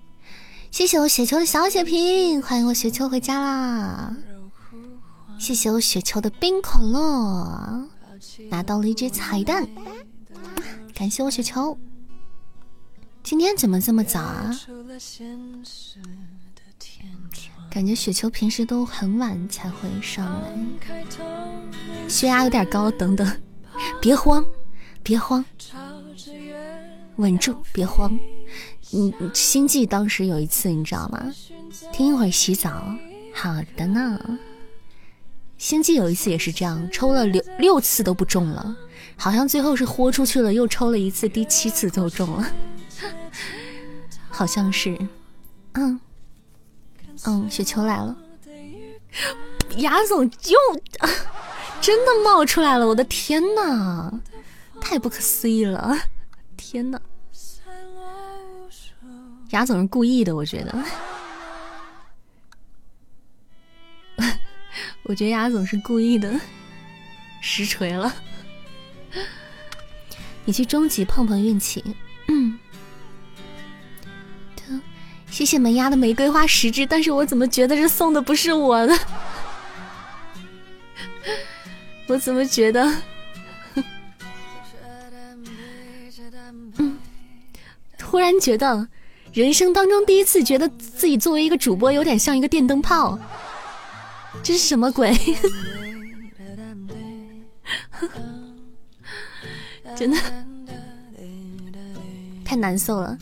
谢谢我雪球的小血瓶，欢迎我雪球回家啦！谢谢我雪球的冰可乐，拿到了一只彩蛋，感谢我雪球。今天怎么这么早啊？感觉雪球平时都很晚才会上来。血压有点高，等等，别慌，别慌，稳住，别慌。嗯，星际当时有一次，你知道吗？听一会儿洗澡。好的呢。星际有一次也是这样，抽了六六次都不中了，好像最后是豁出去了，又抽了一次，第七次就中了。好像是。嗯嗯，雪球来了。牙总又 [laughs] 真的冒出来了！我的天呐，太不可思议了！天呐。牙总是故意的，我觉得。[laughs] 我觉得牙总是故意的，实锤了。你去终极碰碰运气。嗯。谢谢门牙的玫瑰花十支，但是我怎么觉得这送的不是我的？[laughs] 我怎么觉得？忽，然觉得。人生当中第一次觉得自己作为一个主播有点像一个电灯泡，这是什么鬼？[laughs] 真的太难受了。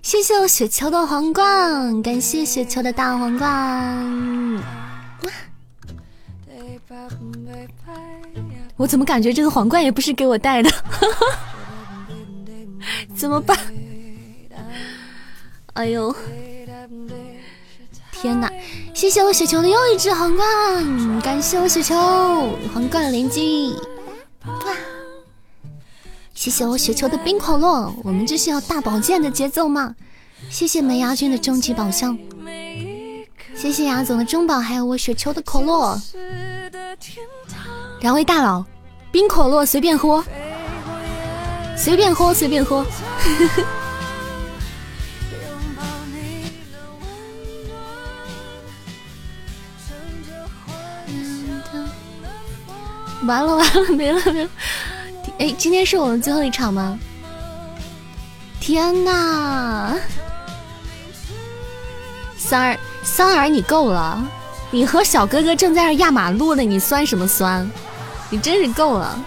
谢谢我雪球的皇冠，感谢雪球的大皇冠。我怎么感觉这个皇冠也不是给我戴的？[laughs] 怎么办？哎呦，天哪！谢谢我雪球的又一只皇冠，感谢我雪球皇冠连击。哇！谢谢我雪球的冰可乐，我们这是要大宝剑的节奏吗？谢谢梅牙君的终极宝箱，谢谢牙总的中宝，还有我雪球的可乐。两位大佬，冰可乐随便喝，随便喝，随便喝。呵呵完了完了，没了没了。哎，今天是我们最后一场吗？天哪！三儿三儿，你够了！你和小哥哥正在这压马路呢，你酸什么酸？你真是够了！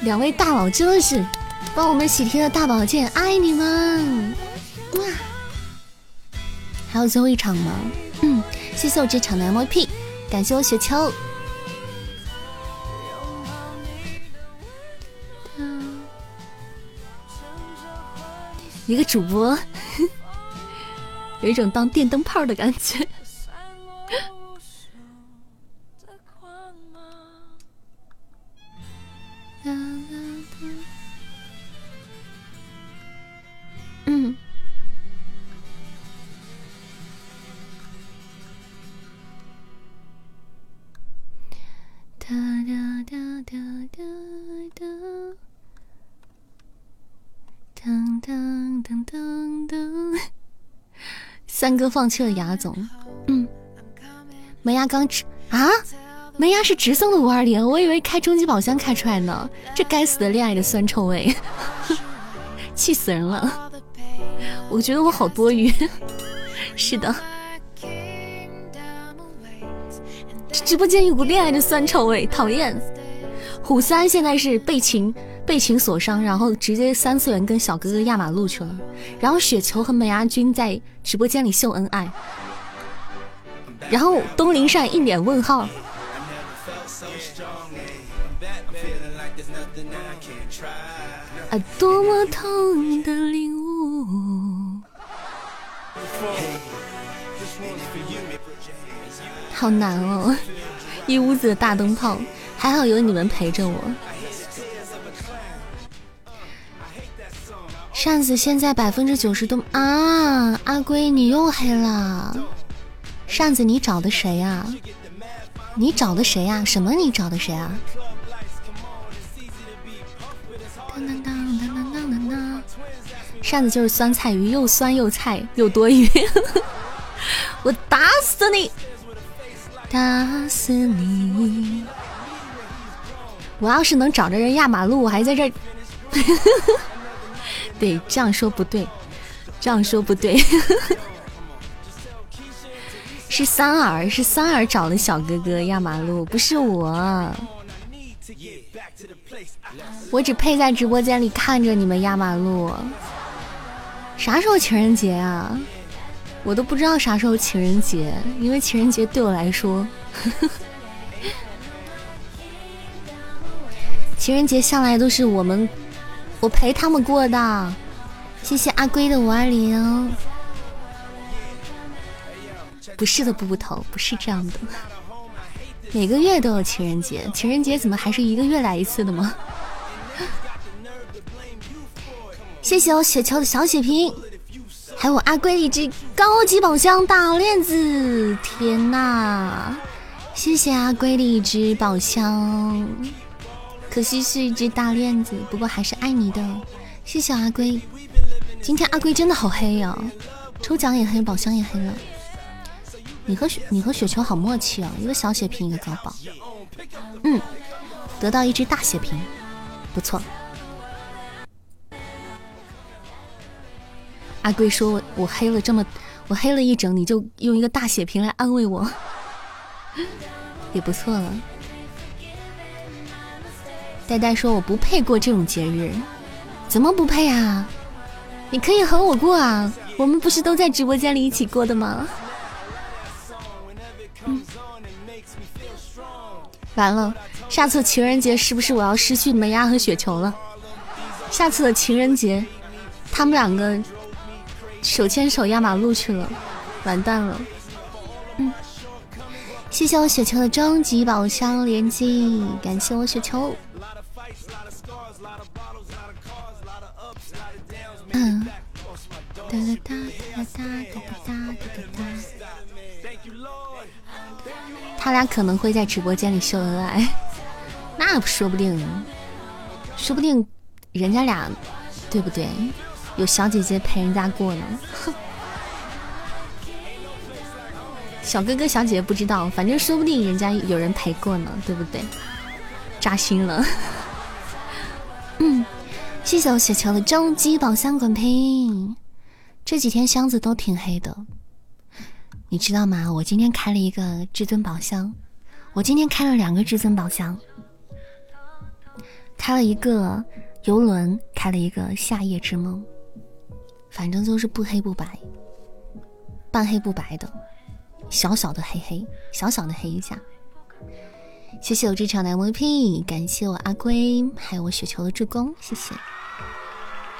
两位大佬真的是帮我们喜提了大宝剑，爱你们！哇！还有最后一场吗？嗯，谢谢我这场的 MVP，感谢我雪球。一个主播，[laughs] 有一种当电灯泡的感觉。三哥放弃了牙总。嗯，门牙刚直啊，门牙是直送的五二零，我以为开终极宝箱开出来呢。这该死的恋爱的酸臭味，[laughs] 气死人了！我觉得我好多余。[laughs] 是的，这直播间有股恋爱的酸臭味，讨厌。虎三现在是被情。被情所伤，然后直接三次元跟小哥哥压马路去了。然后雪球和美牙君在直播间里秀恩爱。然后东林善一脸问号。啊，多么痛的领悟！好难哦，一屋子的大灯泡，还好有你们陪着我。扇子现在百分之九十都啊！阿龟你又黑了，扇子你找的谁呀？你找的谁呀？什么你找的谁啊？当当当当当当当！扇子就是酸菜鱼，又酸又菜又多余，[laughs] 我打死你！打死你！我要是能找着人压马路，我还在这儿。对，这样说不对，这样说不对，[laughs] 是三儿，是三儿找的小哥哥压马路，不是我，我只配在直播间里看着你们压马路。啥时候情人节啊？我都不知道啥时候情人节，因为情人节对我来说，呵 [laughs] 呵情人节向来都是我们。我陪他们过的，谢谢阿龟的五二零。不是的，布布头，不是这样的。每个月都有情人节，情人节怎么还是一个月来一次的吗？谢谢我雪球的小血瓶，还有我阿龟的一只高级宝箱大链子。天呐！谢谢阿龟的一只宝箱。可惜是一只大链子，不过还是爱你的，谢谢阿龟。今天阿龟真的好黑呀，抽奖也黑，宝箱也黑了。你和雪，你和雪球好默契哦，一个小血瓶，一个高宝。嗯，得到一只大血瓶，不错。阿龟说我我黑了这么，我黑了一整，你就用一个大血瓶来安慰我，[laughs] 也不错了。呆呆说我不配过这种节日，怎么不配啊？你可以和我过啊，我们不是都在直播间里一起过的吗？完了，下次情人节是不是我要失去门牙和雪球了？下次的情人节，他们两个手牵手压马路去了，完蛋了。谢谢我雪球的终极宝箱连击，感谢我雪球。嗯，哒哒哒哒哒哒哒哒哒。他俩可能会在直播间里秀恩爱，那说不定，说不定人家俩，对不对？有小姐姐陪人家过呢。哼，小哥哥小姐姐不知道，反正说不定人家有人陪过呢，对不对？扎心了。[laughs] 嗯，谢谢我雪球的终极宝箱滚屏，这几天箱子都挺黑的。你知道吗？我今天开了一个至尊宝箱，我今天开了两个至尊宝箱，开了一个游轮，开了一个夏夜之梦，反正就是不黑不白，半黑不白的，小小的黑黑，小小的黑一下。谢谢我这场的 MVP，感谢我阿龟，还有我雪球的助攻，谢谢。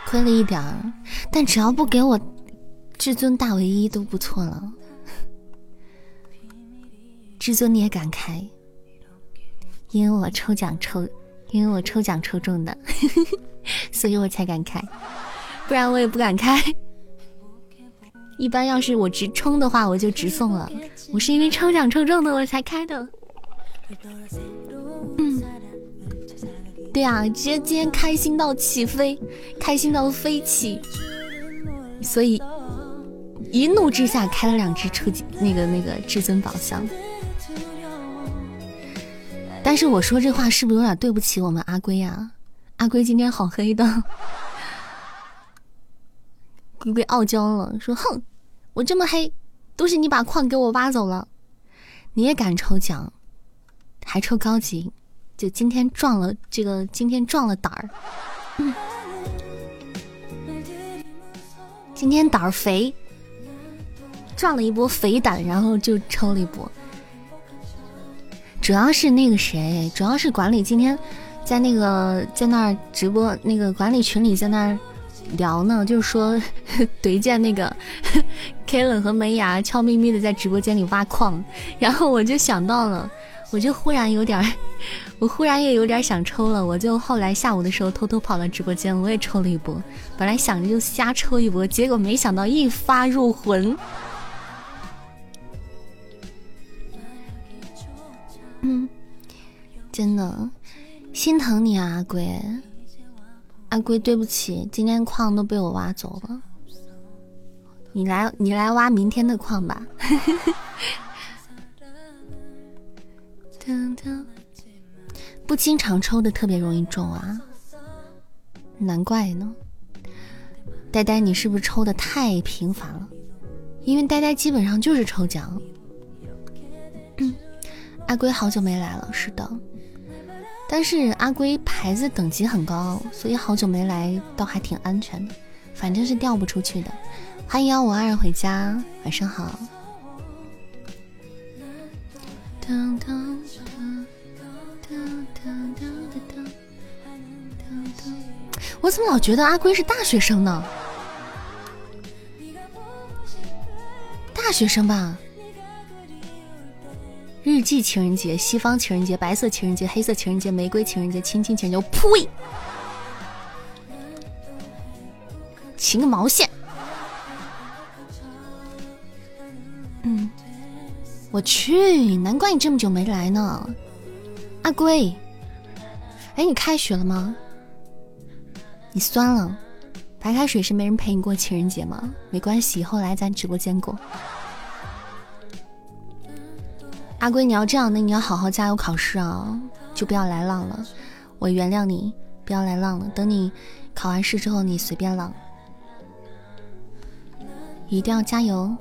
亏了一点儿，但只要不给我至尊大唯一都不错了。至尊你也敢开？因为我抽奖抽，因为我抽奖抽中的，[laughs] 所以我才敢开，不然我也不敢开。一般要是我直充的话，我就直送了。我是因为抽奖抽中的我才开的。嗯，对啊，直接今天开心到起飞，开心到飞起，所以一怒之下开了两只初级那个那个至尊宝箱。但是我说这话是不是有点对不起我们阿龟呀？阿龟今天好黑的，龟龟傲娇了，说：“哼，我这么黑，都是你把矿给我挖走了。你也敢抽奖，还抽高级，就今天撞了这个，今天撞了胆儿，今天胆儿肥，撞了一波肥胆，然后就抽了一波。”主要是那个谁，主要是管理今天在那个在那儿直播，那个管理群里在那儿聊呢，就是说 [laughs] 怼见那个 k e l e n 和梅雅悄咪咪的在直播间里挖矿，然后我就想到了，我就忽然有点，[laughs] 我忽然也有点想抽了，我就后来下午的时候偷偷跑到直播间，我也抽了一波，本来想着就瞎抽一波，结果没想到一发入魂。嗯，真的心疼你啊，阿龟！阿龟，对不起，今天矿都被我挖走了。你来，你来挖明天的矿吧。不经常抽的特别容易中啊，难怪呢。呆呆，你是不是抽的太频繁了？因为呆呆基本上就是抽奖。阿龟好久没来了，是的，但是阿龟牌子等级很高，所以好久没来倒还挺安全的，反正是掉不出去的。欢迎幺五二回家，晚上好。我怎么老觉得阿龟是大学生呢？大学生吧。日记情人节、西方情人节、白色情人节、黑色情人节、玫瑰情人节、亲亲情人节，我呸！情个毛线！嗯，我去，难怪你这么久没来呢，阿龟。哎，你开学了吗？你酸了？白开水是没人陪你过情人节吗？没关系，以后来咱直播间过。阿龟，你要这样，那你要好好加油考试啊，就不要来浪了。我原谅你，不要来浪了。等你考完试之后，你随便浪。一定要加油。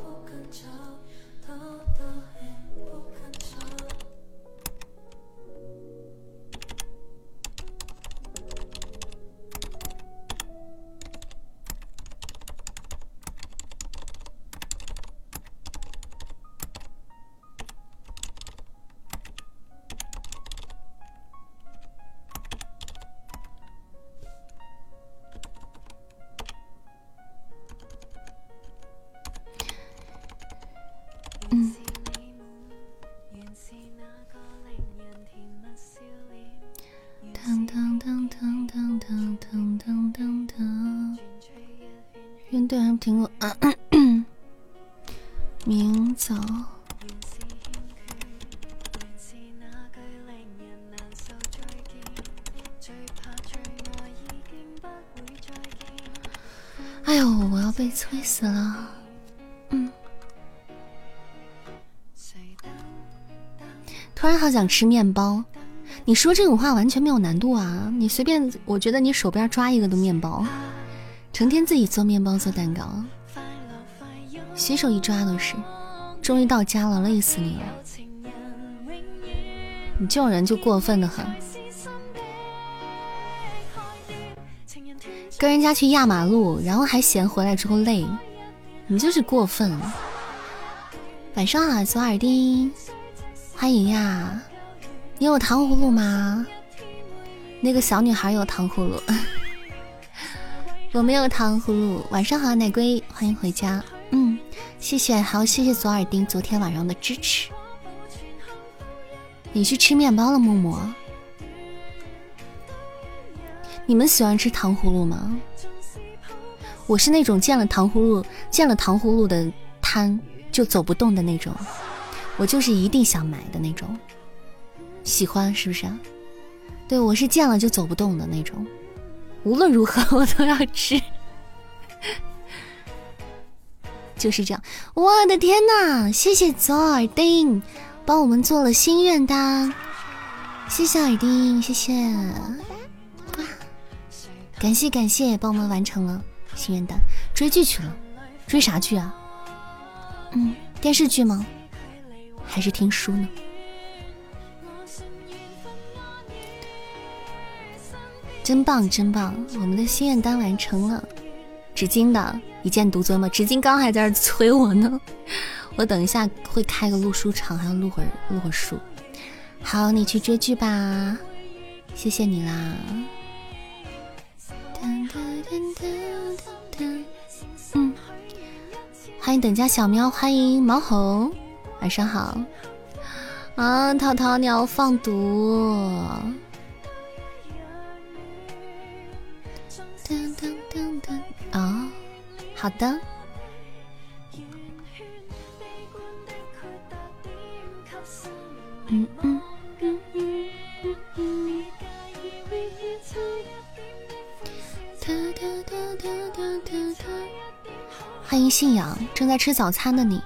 吃面包，你说这种话完全没有难度啊！你随便，我觉得你手边抓一个都面包，成天自己做面包做蛋糕，随手一抓都是。终于到家了，累死你了！你这种人就过分的很，跟人家去压马路，然后还嫌回来之后累，你就是过分。晚上好，左耳钉。欢迎呀！你有糖葫芦吗？那个小女孩有糖葫芦，[laughs] 我没有糖葫芦。晚上好，奶龟，欢迎回家。嗯，谢谢，好，谢谢左耳钉昨天晚上的支持。你去吃面包了，默默。你们喜欢吃糖葫芦吗？我是那种见了糖葫芦，见了糖葫芦的摊就走不动的那种。我就是一定想买的那种，喜欢是不是啊？对我是见了就走不动的那种，无论如何 [laughs] 我都要吃，[laughs] 就是这样。我的天呐，谢谢左耳钉帮我们做了心愿单，谢谢耳钉，谢谢，感谢感谢，帮我们完成了心愿单。追剧去了，追啥剧啊？嗯，电视剧吗？还是听书呢，真棒真棒！我们的心愿单完成了，纸巾的一箭独尊吗？纸巾刚还在这催我呢，我等一下会开个录书场，还要录会儿录会儿书。好，你去追剧吧，谢谢你啦。嗯，欢迎等家小喵，欢迎毛猴。晚上好，啊，涛涛，你要放毒？哦，好的。嗯嗯嗯嗯嗯。欢迎信仰，正在吃早餐的你。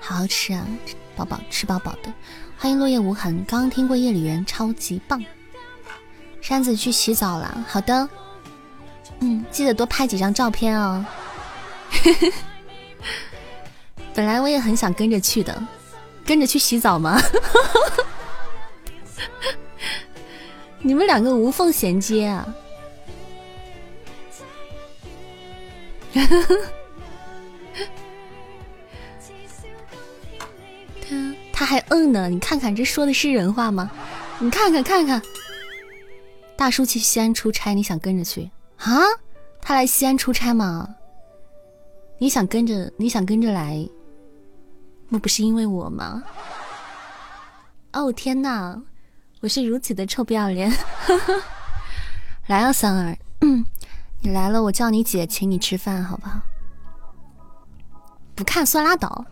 好好吃啊，饱饱吃饱饱的。欢迎落叶无痕，刚刚听过夜里人，超级棒。山子去洗澡了，好的。嗯，记得多拍几张照片哦。[laughs] 本来我也很想跟着去的，跟着去洗澡吗？[laughs] 你们两个无缝衔接啊。[laughs] 他他还嗯呢，你看看这说的是人话吗？你看看看看，大叔去西安出差，你想跟着去啊？他来西安出差吗？你想跟着？你想跟着来？那不是因为我吗？哦天哪，我是如此的臭不要脸！[laughs] 来啊，三儿，[clears throat] 你来了，我叫你姐请你吃饭，好不好？不看算拉倒。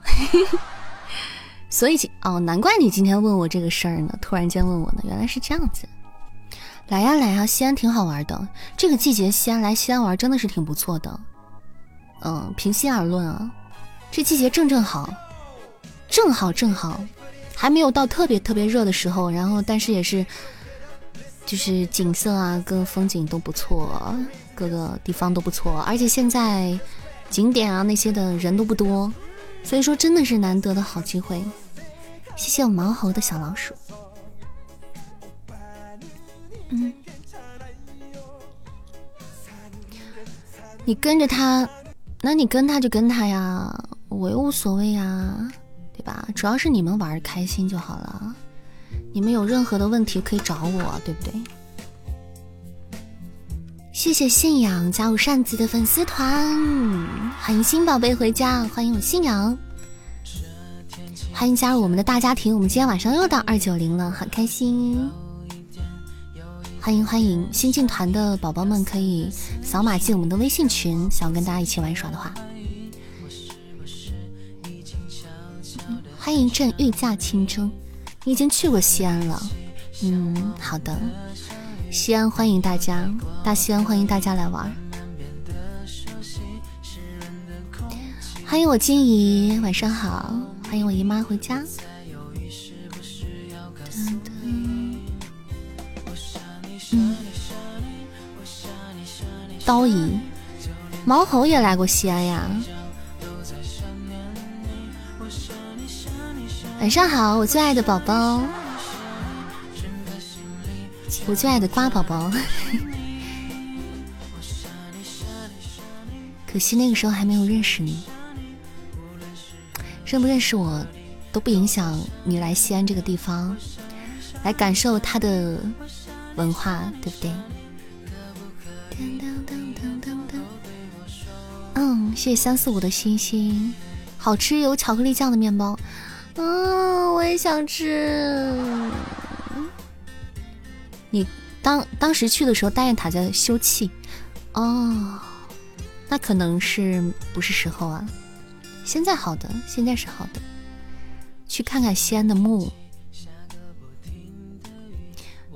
[laughs] 所以哦，难怪你今天问我这个事儿呢，突然间问我呢，原来是这样子。来呀来呀，西安挺好玩的，这个季节西安来西安玩真的是挺不错的。嗯，平心而论啊，这季节正正好，正好正好，还没有到特别特别热的时候，然后但是也是，就是景色啊，各个风景都不错，各个地方都不错，而且现在景点啊那些的人都不多，所以说真的是难得的好机会。谢谢我毛猴的小老鼠。嗯，你跟着他，那你跟他就跟他呀，我又无所谓呀，对吧？主要是你们玩开心就好了。你们有任何的问题可以找我，对不对？谢谢信仰加入扇子的粉丝团，欢迎新宝贝回家，欢迎我信仰。欢迎加入我们的大家庭，我们今天晚上又到二九零了，很开心。欢迎欢迎新进团的宝宝们，可以扫码进我们的微信群，想跟大家一起玩耍的话。欢迎朕御驾亲征，你已经去过西安了，嗯，好的，西安欢迎大家，大西安欢迎大家来玩。欢迎我金怡，晚上好。欢迎我姨妈回家。嗯，刀姨，毛猴也来过西安呀。晚上好，我最爱的宝宝，我最爱的瓜宝宝。[laughs] 可惜那个时候还没有认识你。认不认识我都不影响你来西安这个地方，来感受它的文化，对不对？嗯，谢谢三四五的星星，好吃有巧克力酱的面包，嗯，我也想吃。你当当时去的时候，大雁塔在休憩，哦，那可能是不是时候啊？现在好的，现在是好的。去看看西安的墓，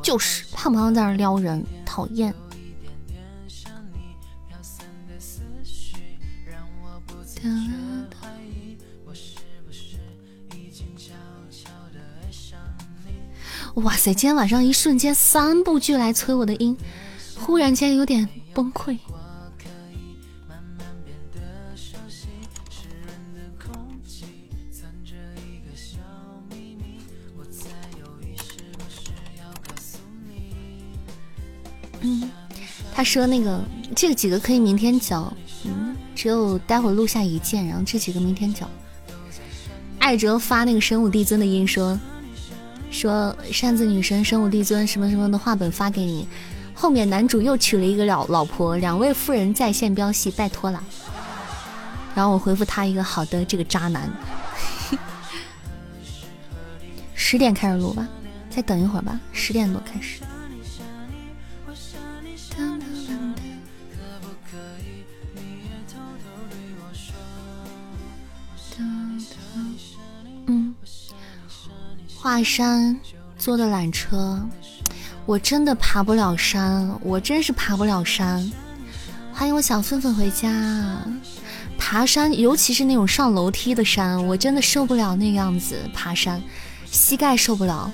就是胖胖在那撩人，讨厌。哇塞！今天晚上一瞬间三部剧来催我的音，忽然间有点崩溃。他说那个这几个可以明天交，嗯，只有待会儿录下一件，然后这几个明天交。艾哲发那个神武帝尊的音说，说扇子女神神武帝尊什么什么的画本发给你，后面男主又娶了一个老老婆，两位夫人在线飙戏，拜托了。然后我回复他一个好的，这个渣男。[laughs] 十点开始录吧，再等一会儿吧，十点多开始。华山坐的缆车，我真的爬不了山，我真是爬不了山。欢迎我小粪粪回家。爬山，尤其是那种上楼梯的山，我真的受不了那样子。爬山，膝盖受不了。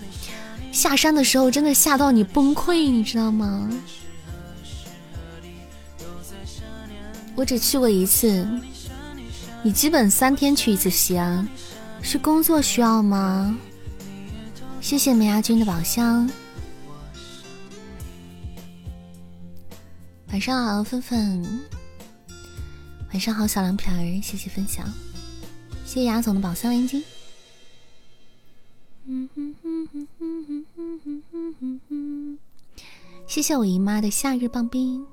下山的时候，真的吓到你崩溃，你知道吗？我只去过一次，你基本三天去一次西安，是工作需要吗？谢谢梅亚君的宝箱。晚上好，芬芬。晚上好，小凉皮儿，谢谢分享，谢谢雅总的宝箱连击。谢谢我姨妈的夏日棒冰。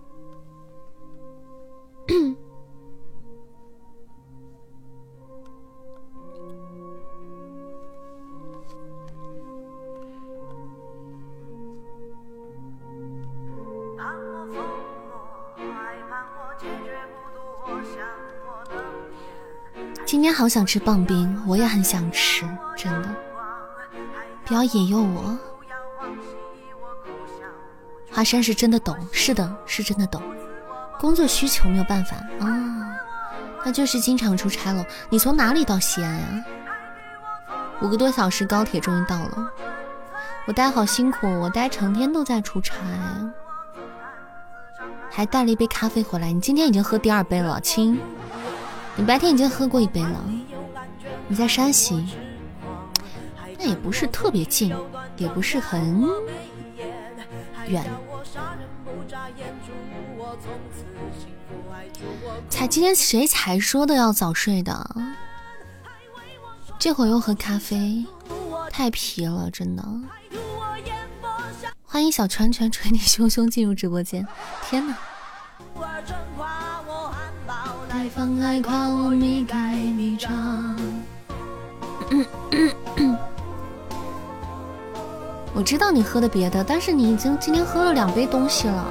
今天好想吃棒冰，我也很想吃，真的。不要引诱我。华山是真的懂，是的，是真的懂。工作需求没有办法啊，那就是经常出差了。你从哪里到西安呀？五个多小时高铁终于到了。我待好辛苦，我待成天都在出差，还带了一杯咖啡回来。你今天已经喝第二杯了，亲。你白天已经喝过一杯了，你在山西，那也不是特别近，也不是很远。才今天谁才说的要早睡的？这会儿又喝咖啡，太皮了，真的。欢迎小拳拳捶你胸胸进入直播间，天哪！我知道你喝的别的，但是你已经今天喝了两杯东西了。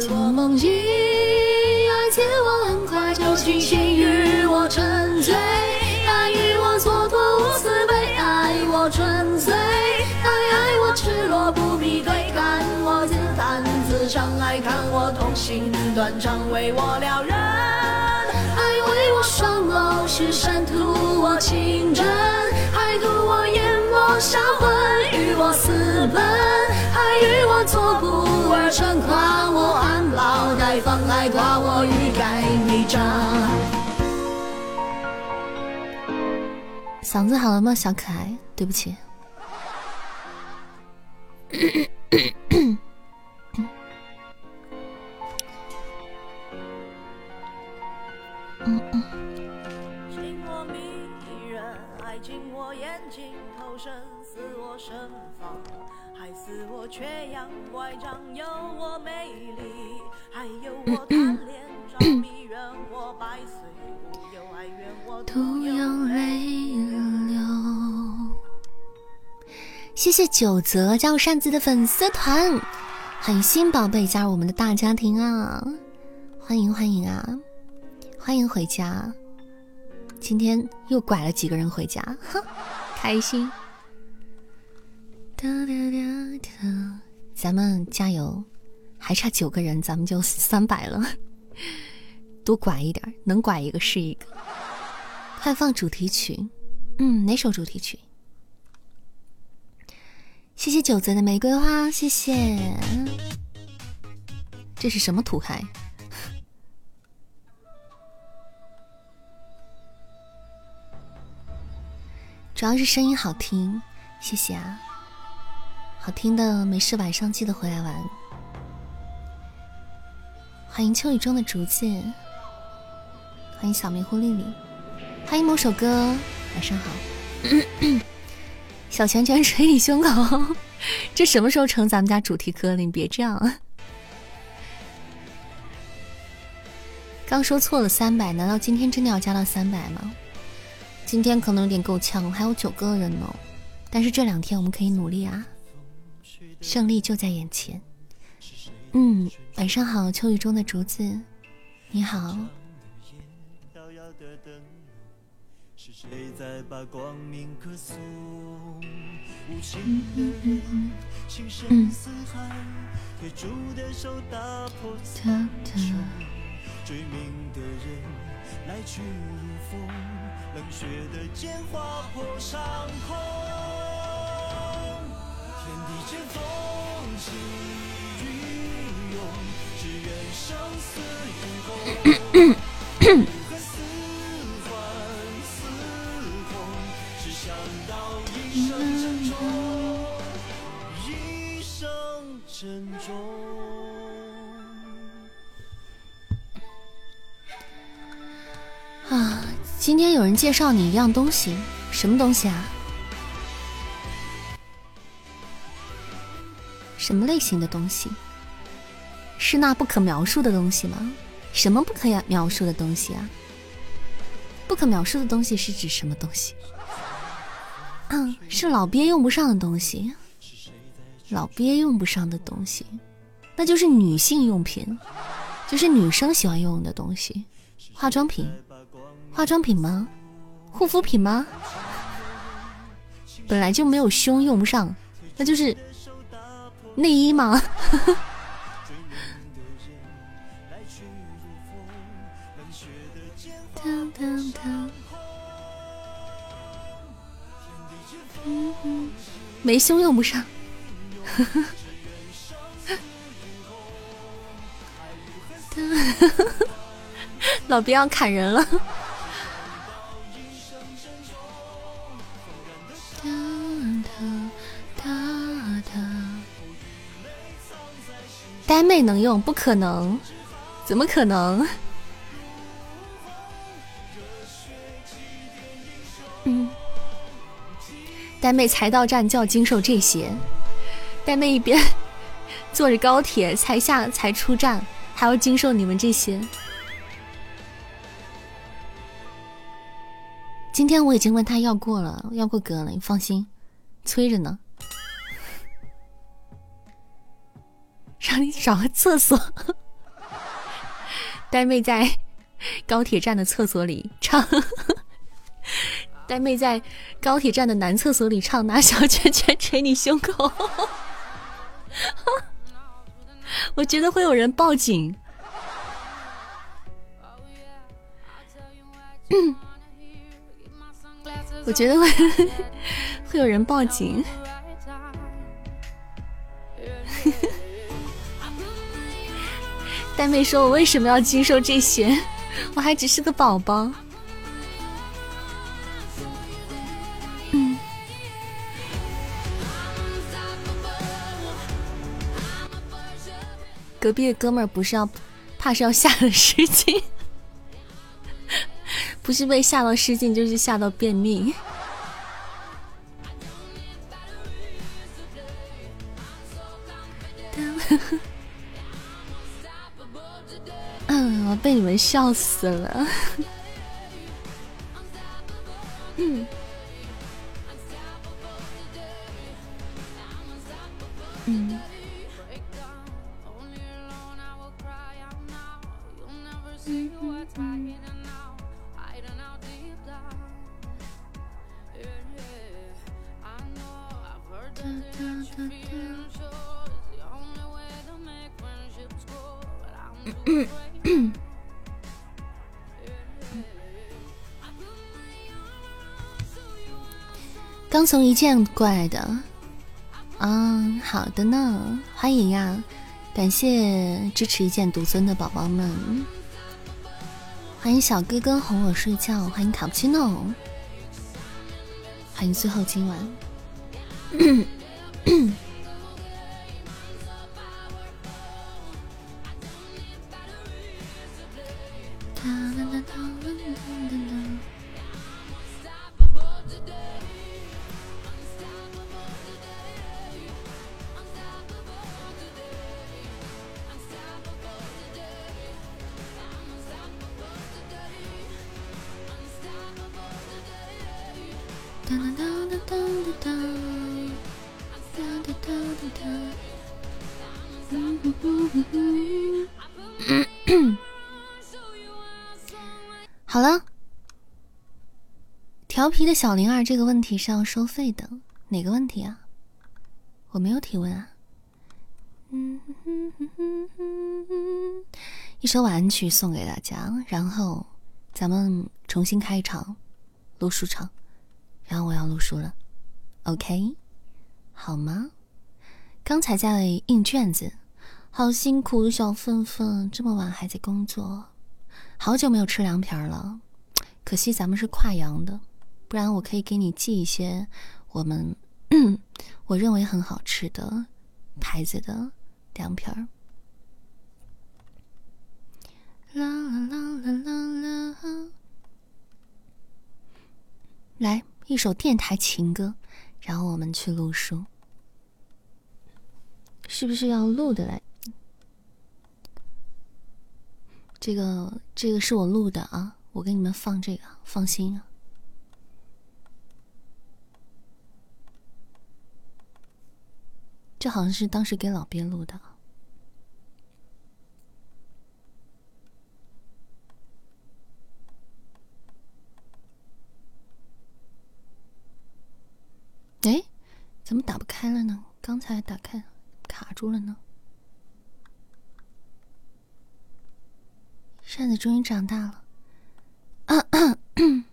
做梦一爱借我很快，就清醒与我沉醉，爱与我蹉跎无私悲，爱我纯粹。弹自唱，爱看我痛心断肠，为我撩人，爱为我双眸是神，图我情真，还渡我淹没销魂，与我私奔，还与我错步而成，夸我安老带放，爱挂我欲盖弥彰。嗓子好了吗，小可爱？对不起。[laughs] 九泽加入扇子的粉丝团，欢迎新宝贝加入我们的大家庭啊！欢迎欢迎啊！欢迎回家，今天又拐了几个人回家，哼，开心！咱们加油，还差九个人，咱们就三百了，多拐一点，能拐一个是一个。快放主题曲，嗯，哪首主题曲？谢谢九泽的玫瑰花，谢谢。这是什么土嗨？主要是声音好听，谢谢啊！好听的没事晚上记得回来玩。欢迎秋雨中的竹子，欢迎小迷糊丽丽，欢迎某首歌，晚上好。小拳拳捶你胸口，这什么时候成咱们家主题歌了？你别这样。刚说错了三百，难道今天真的要加到三百吗？今天可能有点够呛，还有九个人呢。但是这两天我们可以努力啊，胜利就在眼前。嗯，晚上好，秋雨中的竹子，你好。谁在把光明歌颂？无情的人，情深似海，铁铸的手打破苍穹。追命的人，来去如风，冷血的剑划破伤口。天地间风起云涌，只愿生死与共。啊，今天有人介绍你一样东西，什么东西啊？什么类型的东西？是那不可描述的东西吗？什么不可描述的东西啊？不可描述的东西是指什么东西？嗯，是老鳖用不上的东西。老鳖用不上的东西，那就是女性用品，就是女生喜欢用的东西，化妆品。化妆品吗？护肤品吗？本来就没有胸用不上，那就是内衣吗？[laughs] 没胸用不上，[laughs] 老别要砍人了。呆妹能用？不可能，怎么可能？嗯，呆妹才到站就要经受这些，在那一边 [laughs] 坐着高铁才下才出站，还要经受你们这些。今天我已经问他要过了，要过歌了，你放心，催着呢。[laughs] 让你找个厕所，[laughs] 呆妹在高铁站的厕所里唱，呆妹在高铁站的男厕所里唱，拿小拳拳捶你胸口，[laughs] 我觉得会有人报警。[coughs] 我觉得会 [laughs] 会有人报警。[laughs] 呆妹说：“我为什么要经受这些？我还只是个宝宝。”隔壁的哥们儿不是要怕是要吓得失禁。[laughs] 不是被吓到失禁，就是吓到便秘。[laughs] 嗯，我被你们笑死了。嗯。嗯。[coughs] 刚从一键过来的，嗯，好的呢，欢迎呀，感谢支持一键独尊的宝宝们，欢迎小哥哥哄我睡觉，欢迎卡布奇诺，欢迎最后今晚。皮的小灵儿，这个问题是要收费的。哪个问题啊？我没有提问啊。嗯一首晚安曲送给大家，然后咱们重新开一场，录书场，然后我要录书了，OK，好吗？刚才在印卷子，好辛苦，小粪粪这么晚还在工作，好久没有吃凉皮了，可惜咱们是跨洋的，不然我可以给你寄一些我们 [clears throat] 我认为很好吃的牌子的凉皮儿。啦啦啦啦啦啦！来一首电台情歌，然后我们去录书，是不是要录的来？这个这个是我录的啊，我给你们放这个，放心啊。这好像是当时给老鳖录的。哎，怎么打不开了呢？刚才打开，卡住了呢。扇子终于长大了，[coughs]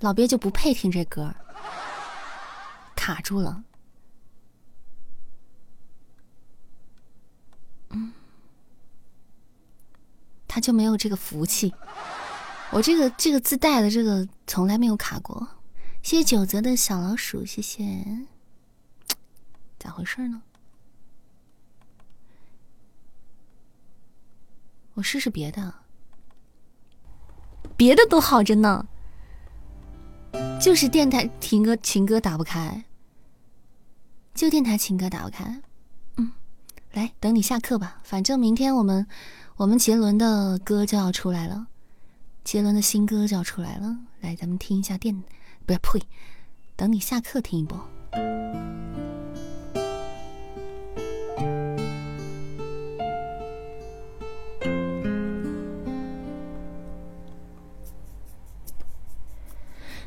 老鳖就不配听这歌。卡住了。嗯，他就没有这个福气。我这个这个自带的这个从来没有卡过。谢谢九泽的小老鼠，谢谢。咋回事呢？我试试别的，别的都好着呢，就是电台情歌情歌打不开，就电台情歌打不开。嗯，来等你下课吧，反正明天我们我们杰伦的歌就要出来了，杰伦的新歌就要出来了，来咱们听一下电，不要呸，等你下课听一波。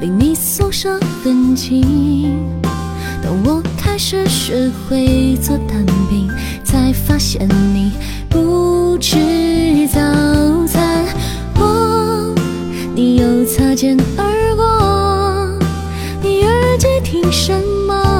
离你宿舍很近，当我开始学会做蛋饼，才发现你不吃早餐。我，你又擦肩而过，你耳机听什么？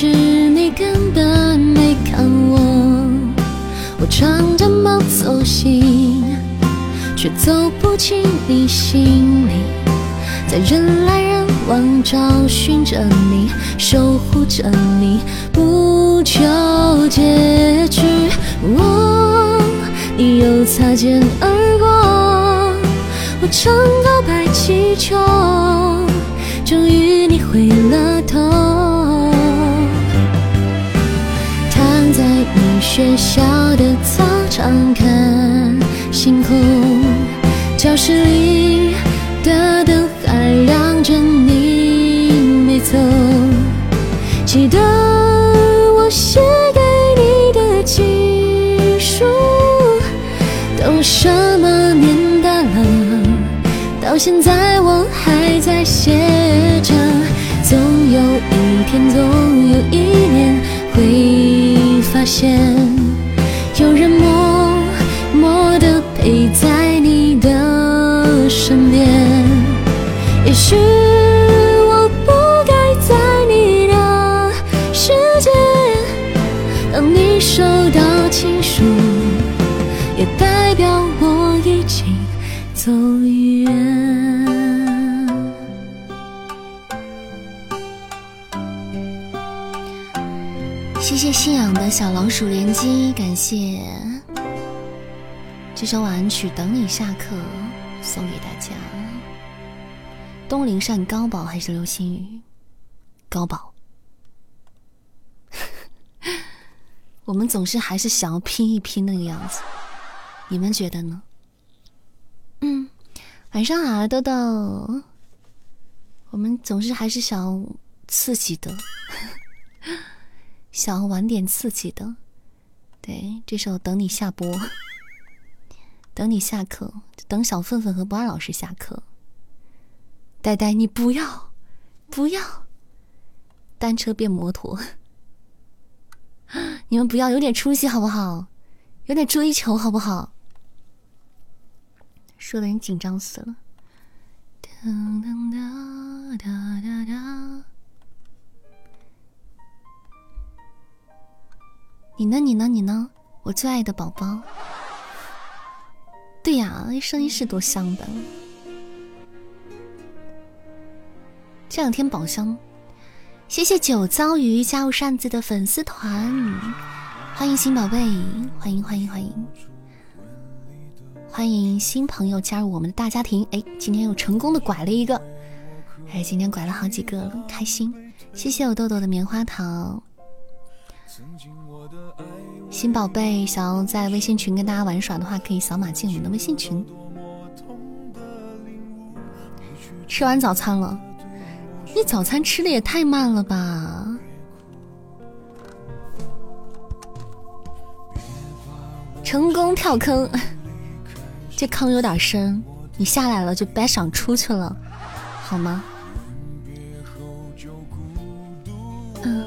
是你根本没看我，我唱着梦走心。却走不进你心里，在人来人往找寻着你，守护着你，不求结局。我，你又擦肩而过，我唱告白气球，终于你回了头，学校的操场看星空。教室里的灯还亮着，你没走。记得我写给你的情书，都什么年代了，到现在我还在写着。总有一天，总有一年会发现，小老鼠联机，感谢这首晚安曲《等你下课》送给大家。东林善高宝还是流星雨？高宝。我们总是还是想要拼一拼那个样子，你们觉得呢？嗯，晚上好，豆豆。我们总是还是想刺激的。想要玩点刺激的，对，这首等你下播，[laughs] 等你下课，等小粪粪和不二老师下课。呆呆，你不要，不要，单车变摩托，[laughs] 你们不要，有点出息好不好？有点追求好不好？说的人紧张死了。哒哒哒哒哒。你呢？你呢？你呢？我最爱的宝宝。对呀，声音是多香的。这两天宝箱，谢谢九糟鱼加入扇子的粉丝团，欢迎新宝贝，欢迎欢迎欢迎，欢迎新朋友加入我们的大家庭。哎，今天又成功的拐了一个，哎，今天拐了好几个了，开心。谢谢我豆豆的棉花糖。新宝贝想要在微信群跟大家玩耍的话，可以扫码进我们的微信群。吃完早餐了，你早餐吃的也太慢了吧！成功跳坑，这坑有点深，你下来了就别想出去了，好吗？嗯，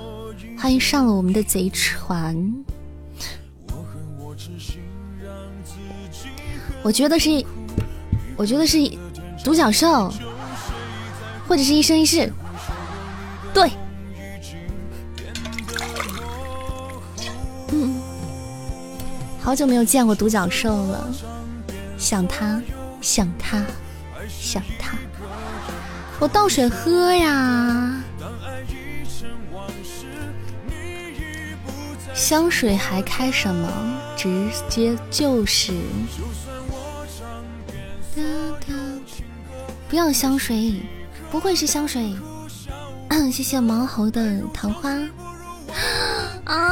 欢迎上了我们的贼船。我觉得是，我觉得是独角兽，或者是一生一世。对，嗯，好久没有见过独角兽了，想他，想他，想他。我倒水喝呀，香水还开什么？直接就是。不要香水，不会是香水。[clears throat] 谢谢毛猴的桃花 [gasps] 啊！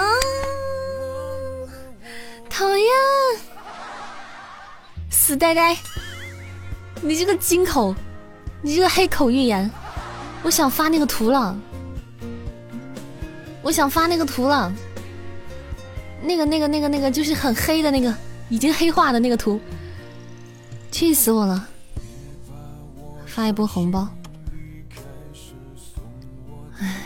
讨厌，死呆呆！你这个金口，你这个黑口预言，我想发那个图了，我想发那个图了。那个、那个、那个、那个，就是很黑的那个，已经黑化的那个图，气死我了！发一波红包，哎，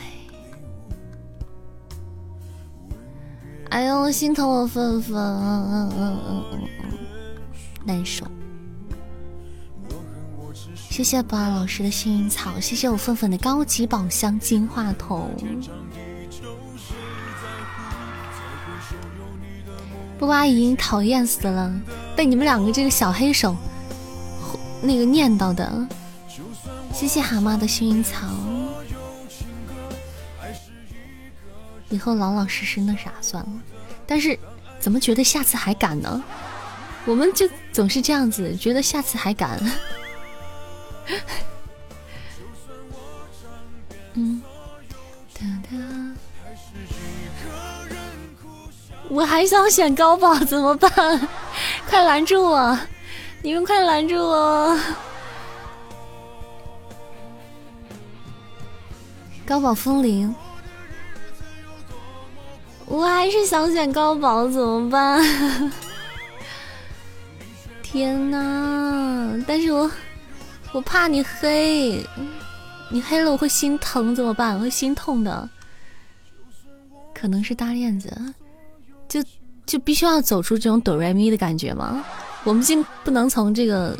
哎呦，心疼我粉粉，嗯嗯嗯嗯嗯，难受。谢谢不二老师的幸运草，谢谢我粉粉的高级宝箱金话筒。布阿姨讨厌死了，被你们两个这个小黑手那个念叨的。谢谢蛤蟆的幸运草，以后老老实实那啥算了。但是怎么觉得下次还敢呢？我们就总是这样子，觉得下次还敢。[laughs] 嗯，我还想选高宝怎么办？快拦住我！你们快拦住我！高宝风铃，我还是想选高宝，怎么办？[laughs] 天呐！但是我我怕你黑，你黑了我会心疼，怎么办？我会心痛的。可能是大链子，就就必须要走出这种哆来咪的感觉吗？我们就不能从这个，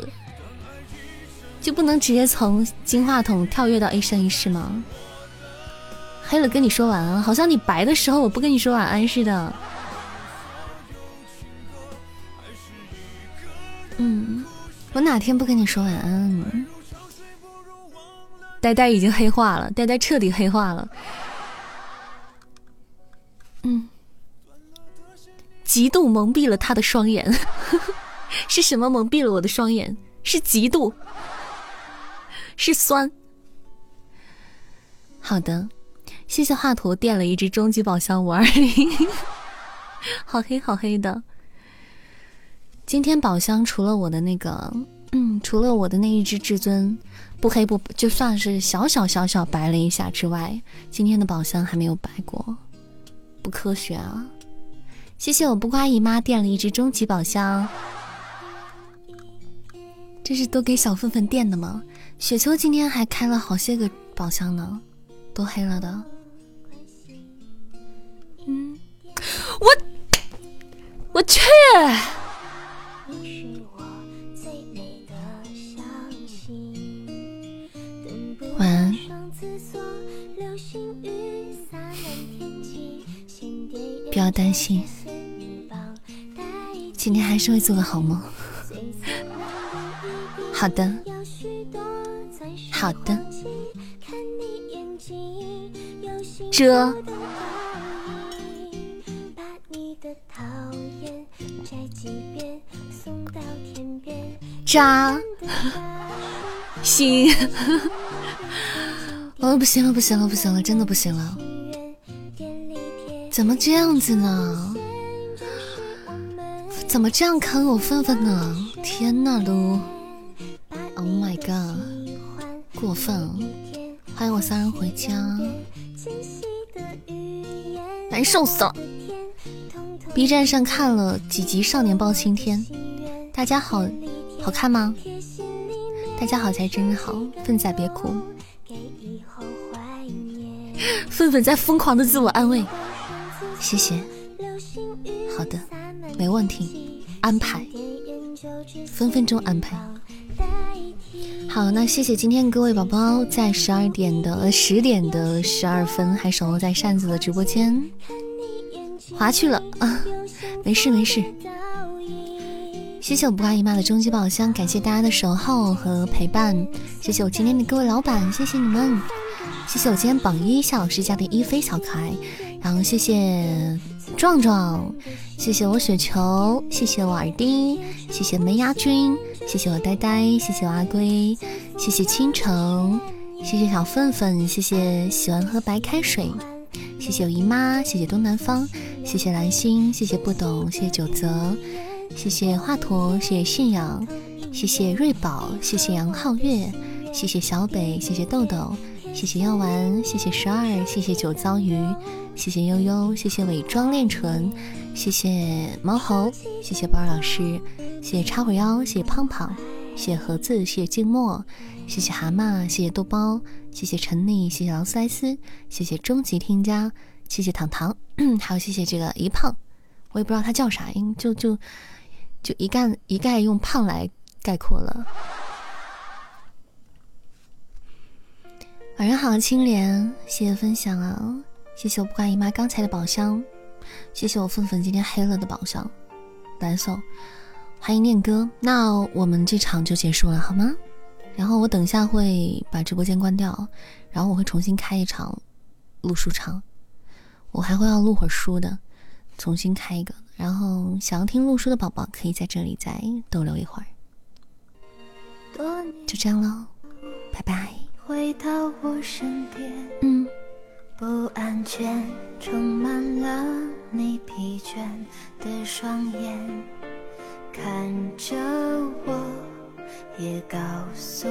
就不能直接从金话筒跳跃到一生一世吗？黑了跟你说晚安，好像你白的时候我不跟你说晚安似的。嗯，我哪天不跟你说晚安？呆呆已经黑化了，呆呆彻底黑化了。嗯，极度蒙蔽了他的双眼，呵呵是什么蒙蔽了我的双眼？是嫉妒，是酸。好的，谢谢画图垫了一只终极宝箱五二零，好黑好黑的。今天宝箱除了我的那个，嗯，除了我的那一只至尊不黑不就算是小小小小白了一下之外，今天的宝箱还没有白过，不科学啊！谢谢我不瓜姨妈垫了一只终极宝箱，这是都给小粉粉垫的吗？雪秋今天还开了好些个宝箱呢，都黑了的。嗯，我我去。晚安。不要担心，今天还是会做个好梦。好的，好的。遮。渣。心。哦，不行了，不行了，不行了，真的不行了！怎么这样子呢？怎么这样坑我粪粪呢？天呐，都受死了！B 站上看了几集《少年包青天》，大家好，好看吗？大家好才真好，粪仔别哭。愤愤在疯狂的自我安慰，谢谢，好的，没问题，安排，分分钟安排。好，那谢谢今天各位宝宝在十二点的十点的十二分还守候在扇子的直播间，滑去了啊，没事没事。谢谢我不瓜姨妈的终极宝箱，感谢大家的守候和陪伴，谢谢我今天的各位老板，谢谢你们。谢谢我今天榜一夏老师家的一飞小可爱，然后谢谢壮壮，谢谢我雪球，谢谢我耳钉，谢谢门牙君，谢谢我呆呆，谢谢我阿龟，谢谢倾城，谢谢小粪粪，谢谢喜欢喝白开水，谢谢我姨妈，谢谢东南方，谢谢蓝心，谢谢不懂，谢谢九泽，谢谢华佗，谢谢信仰，谢谢瑞宝，谢谢杨皓月，谢谢小北，谢谢豆豆。谢谢药丸，谢谢十二，谢谢九糟鱼，谢谢悠悠，谢谢伪装恋纯，谢谢猫猴，谢谢宝儿老师，谢谢插会腰，谢谢胖胖，谢谢盒子，谢谢静默，谢谢蛤蟆，谢谢豆包，谢谢陈丽，谢谢劳斯莱斯，谢谢终极添加，谢谢糖糖，[clears throat] 还有谢谢这个一胖，我也不知道他叫啥，因就就就一概一概用胖来概括了。晚上好，青莲，谢谢分享啊！谢谢我不管姨妈刚才的宝箱，谢谢我粉粉今天黑了的宝箱，蓝色，欢迎念哥。那我们这场就结束了，好吗？然后我等下会把直播间关掉，然后我会重新开一场录书场，我还会要录会儿书的，重新开一个。然后想要听录书的宝宝可以在这里再逗留一会儿，就这样喽，拜拜。回到我身边，嗯，不安全充满了你疲倦的双眼，看着我，也告诉。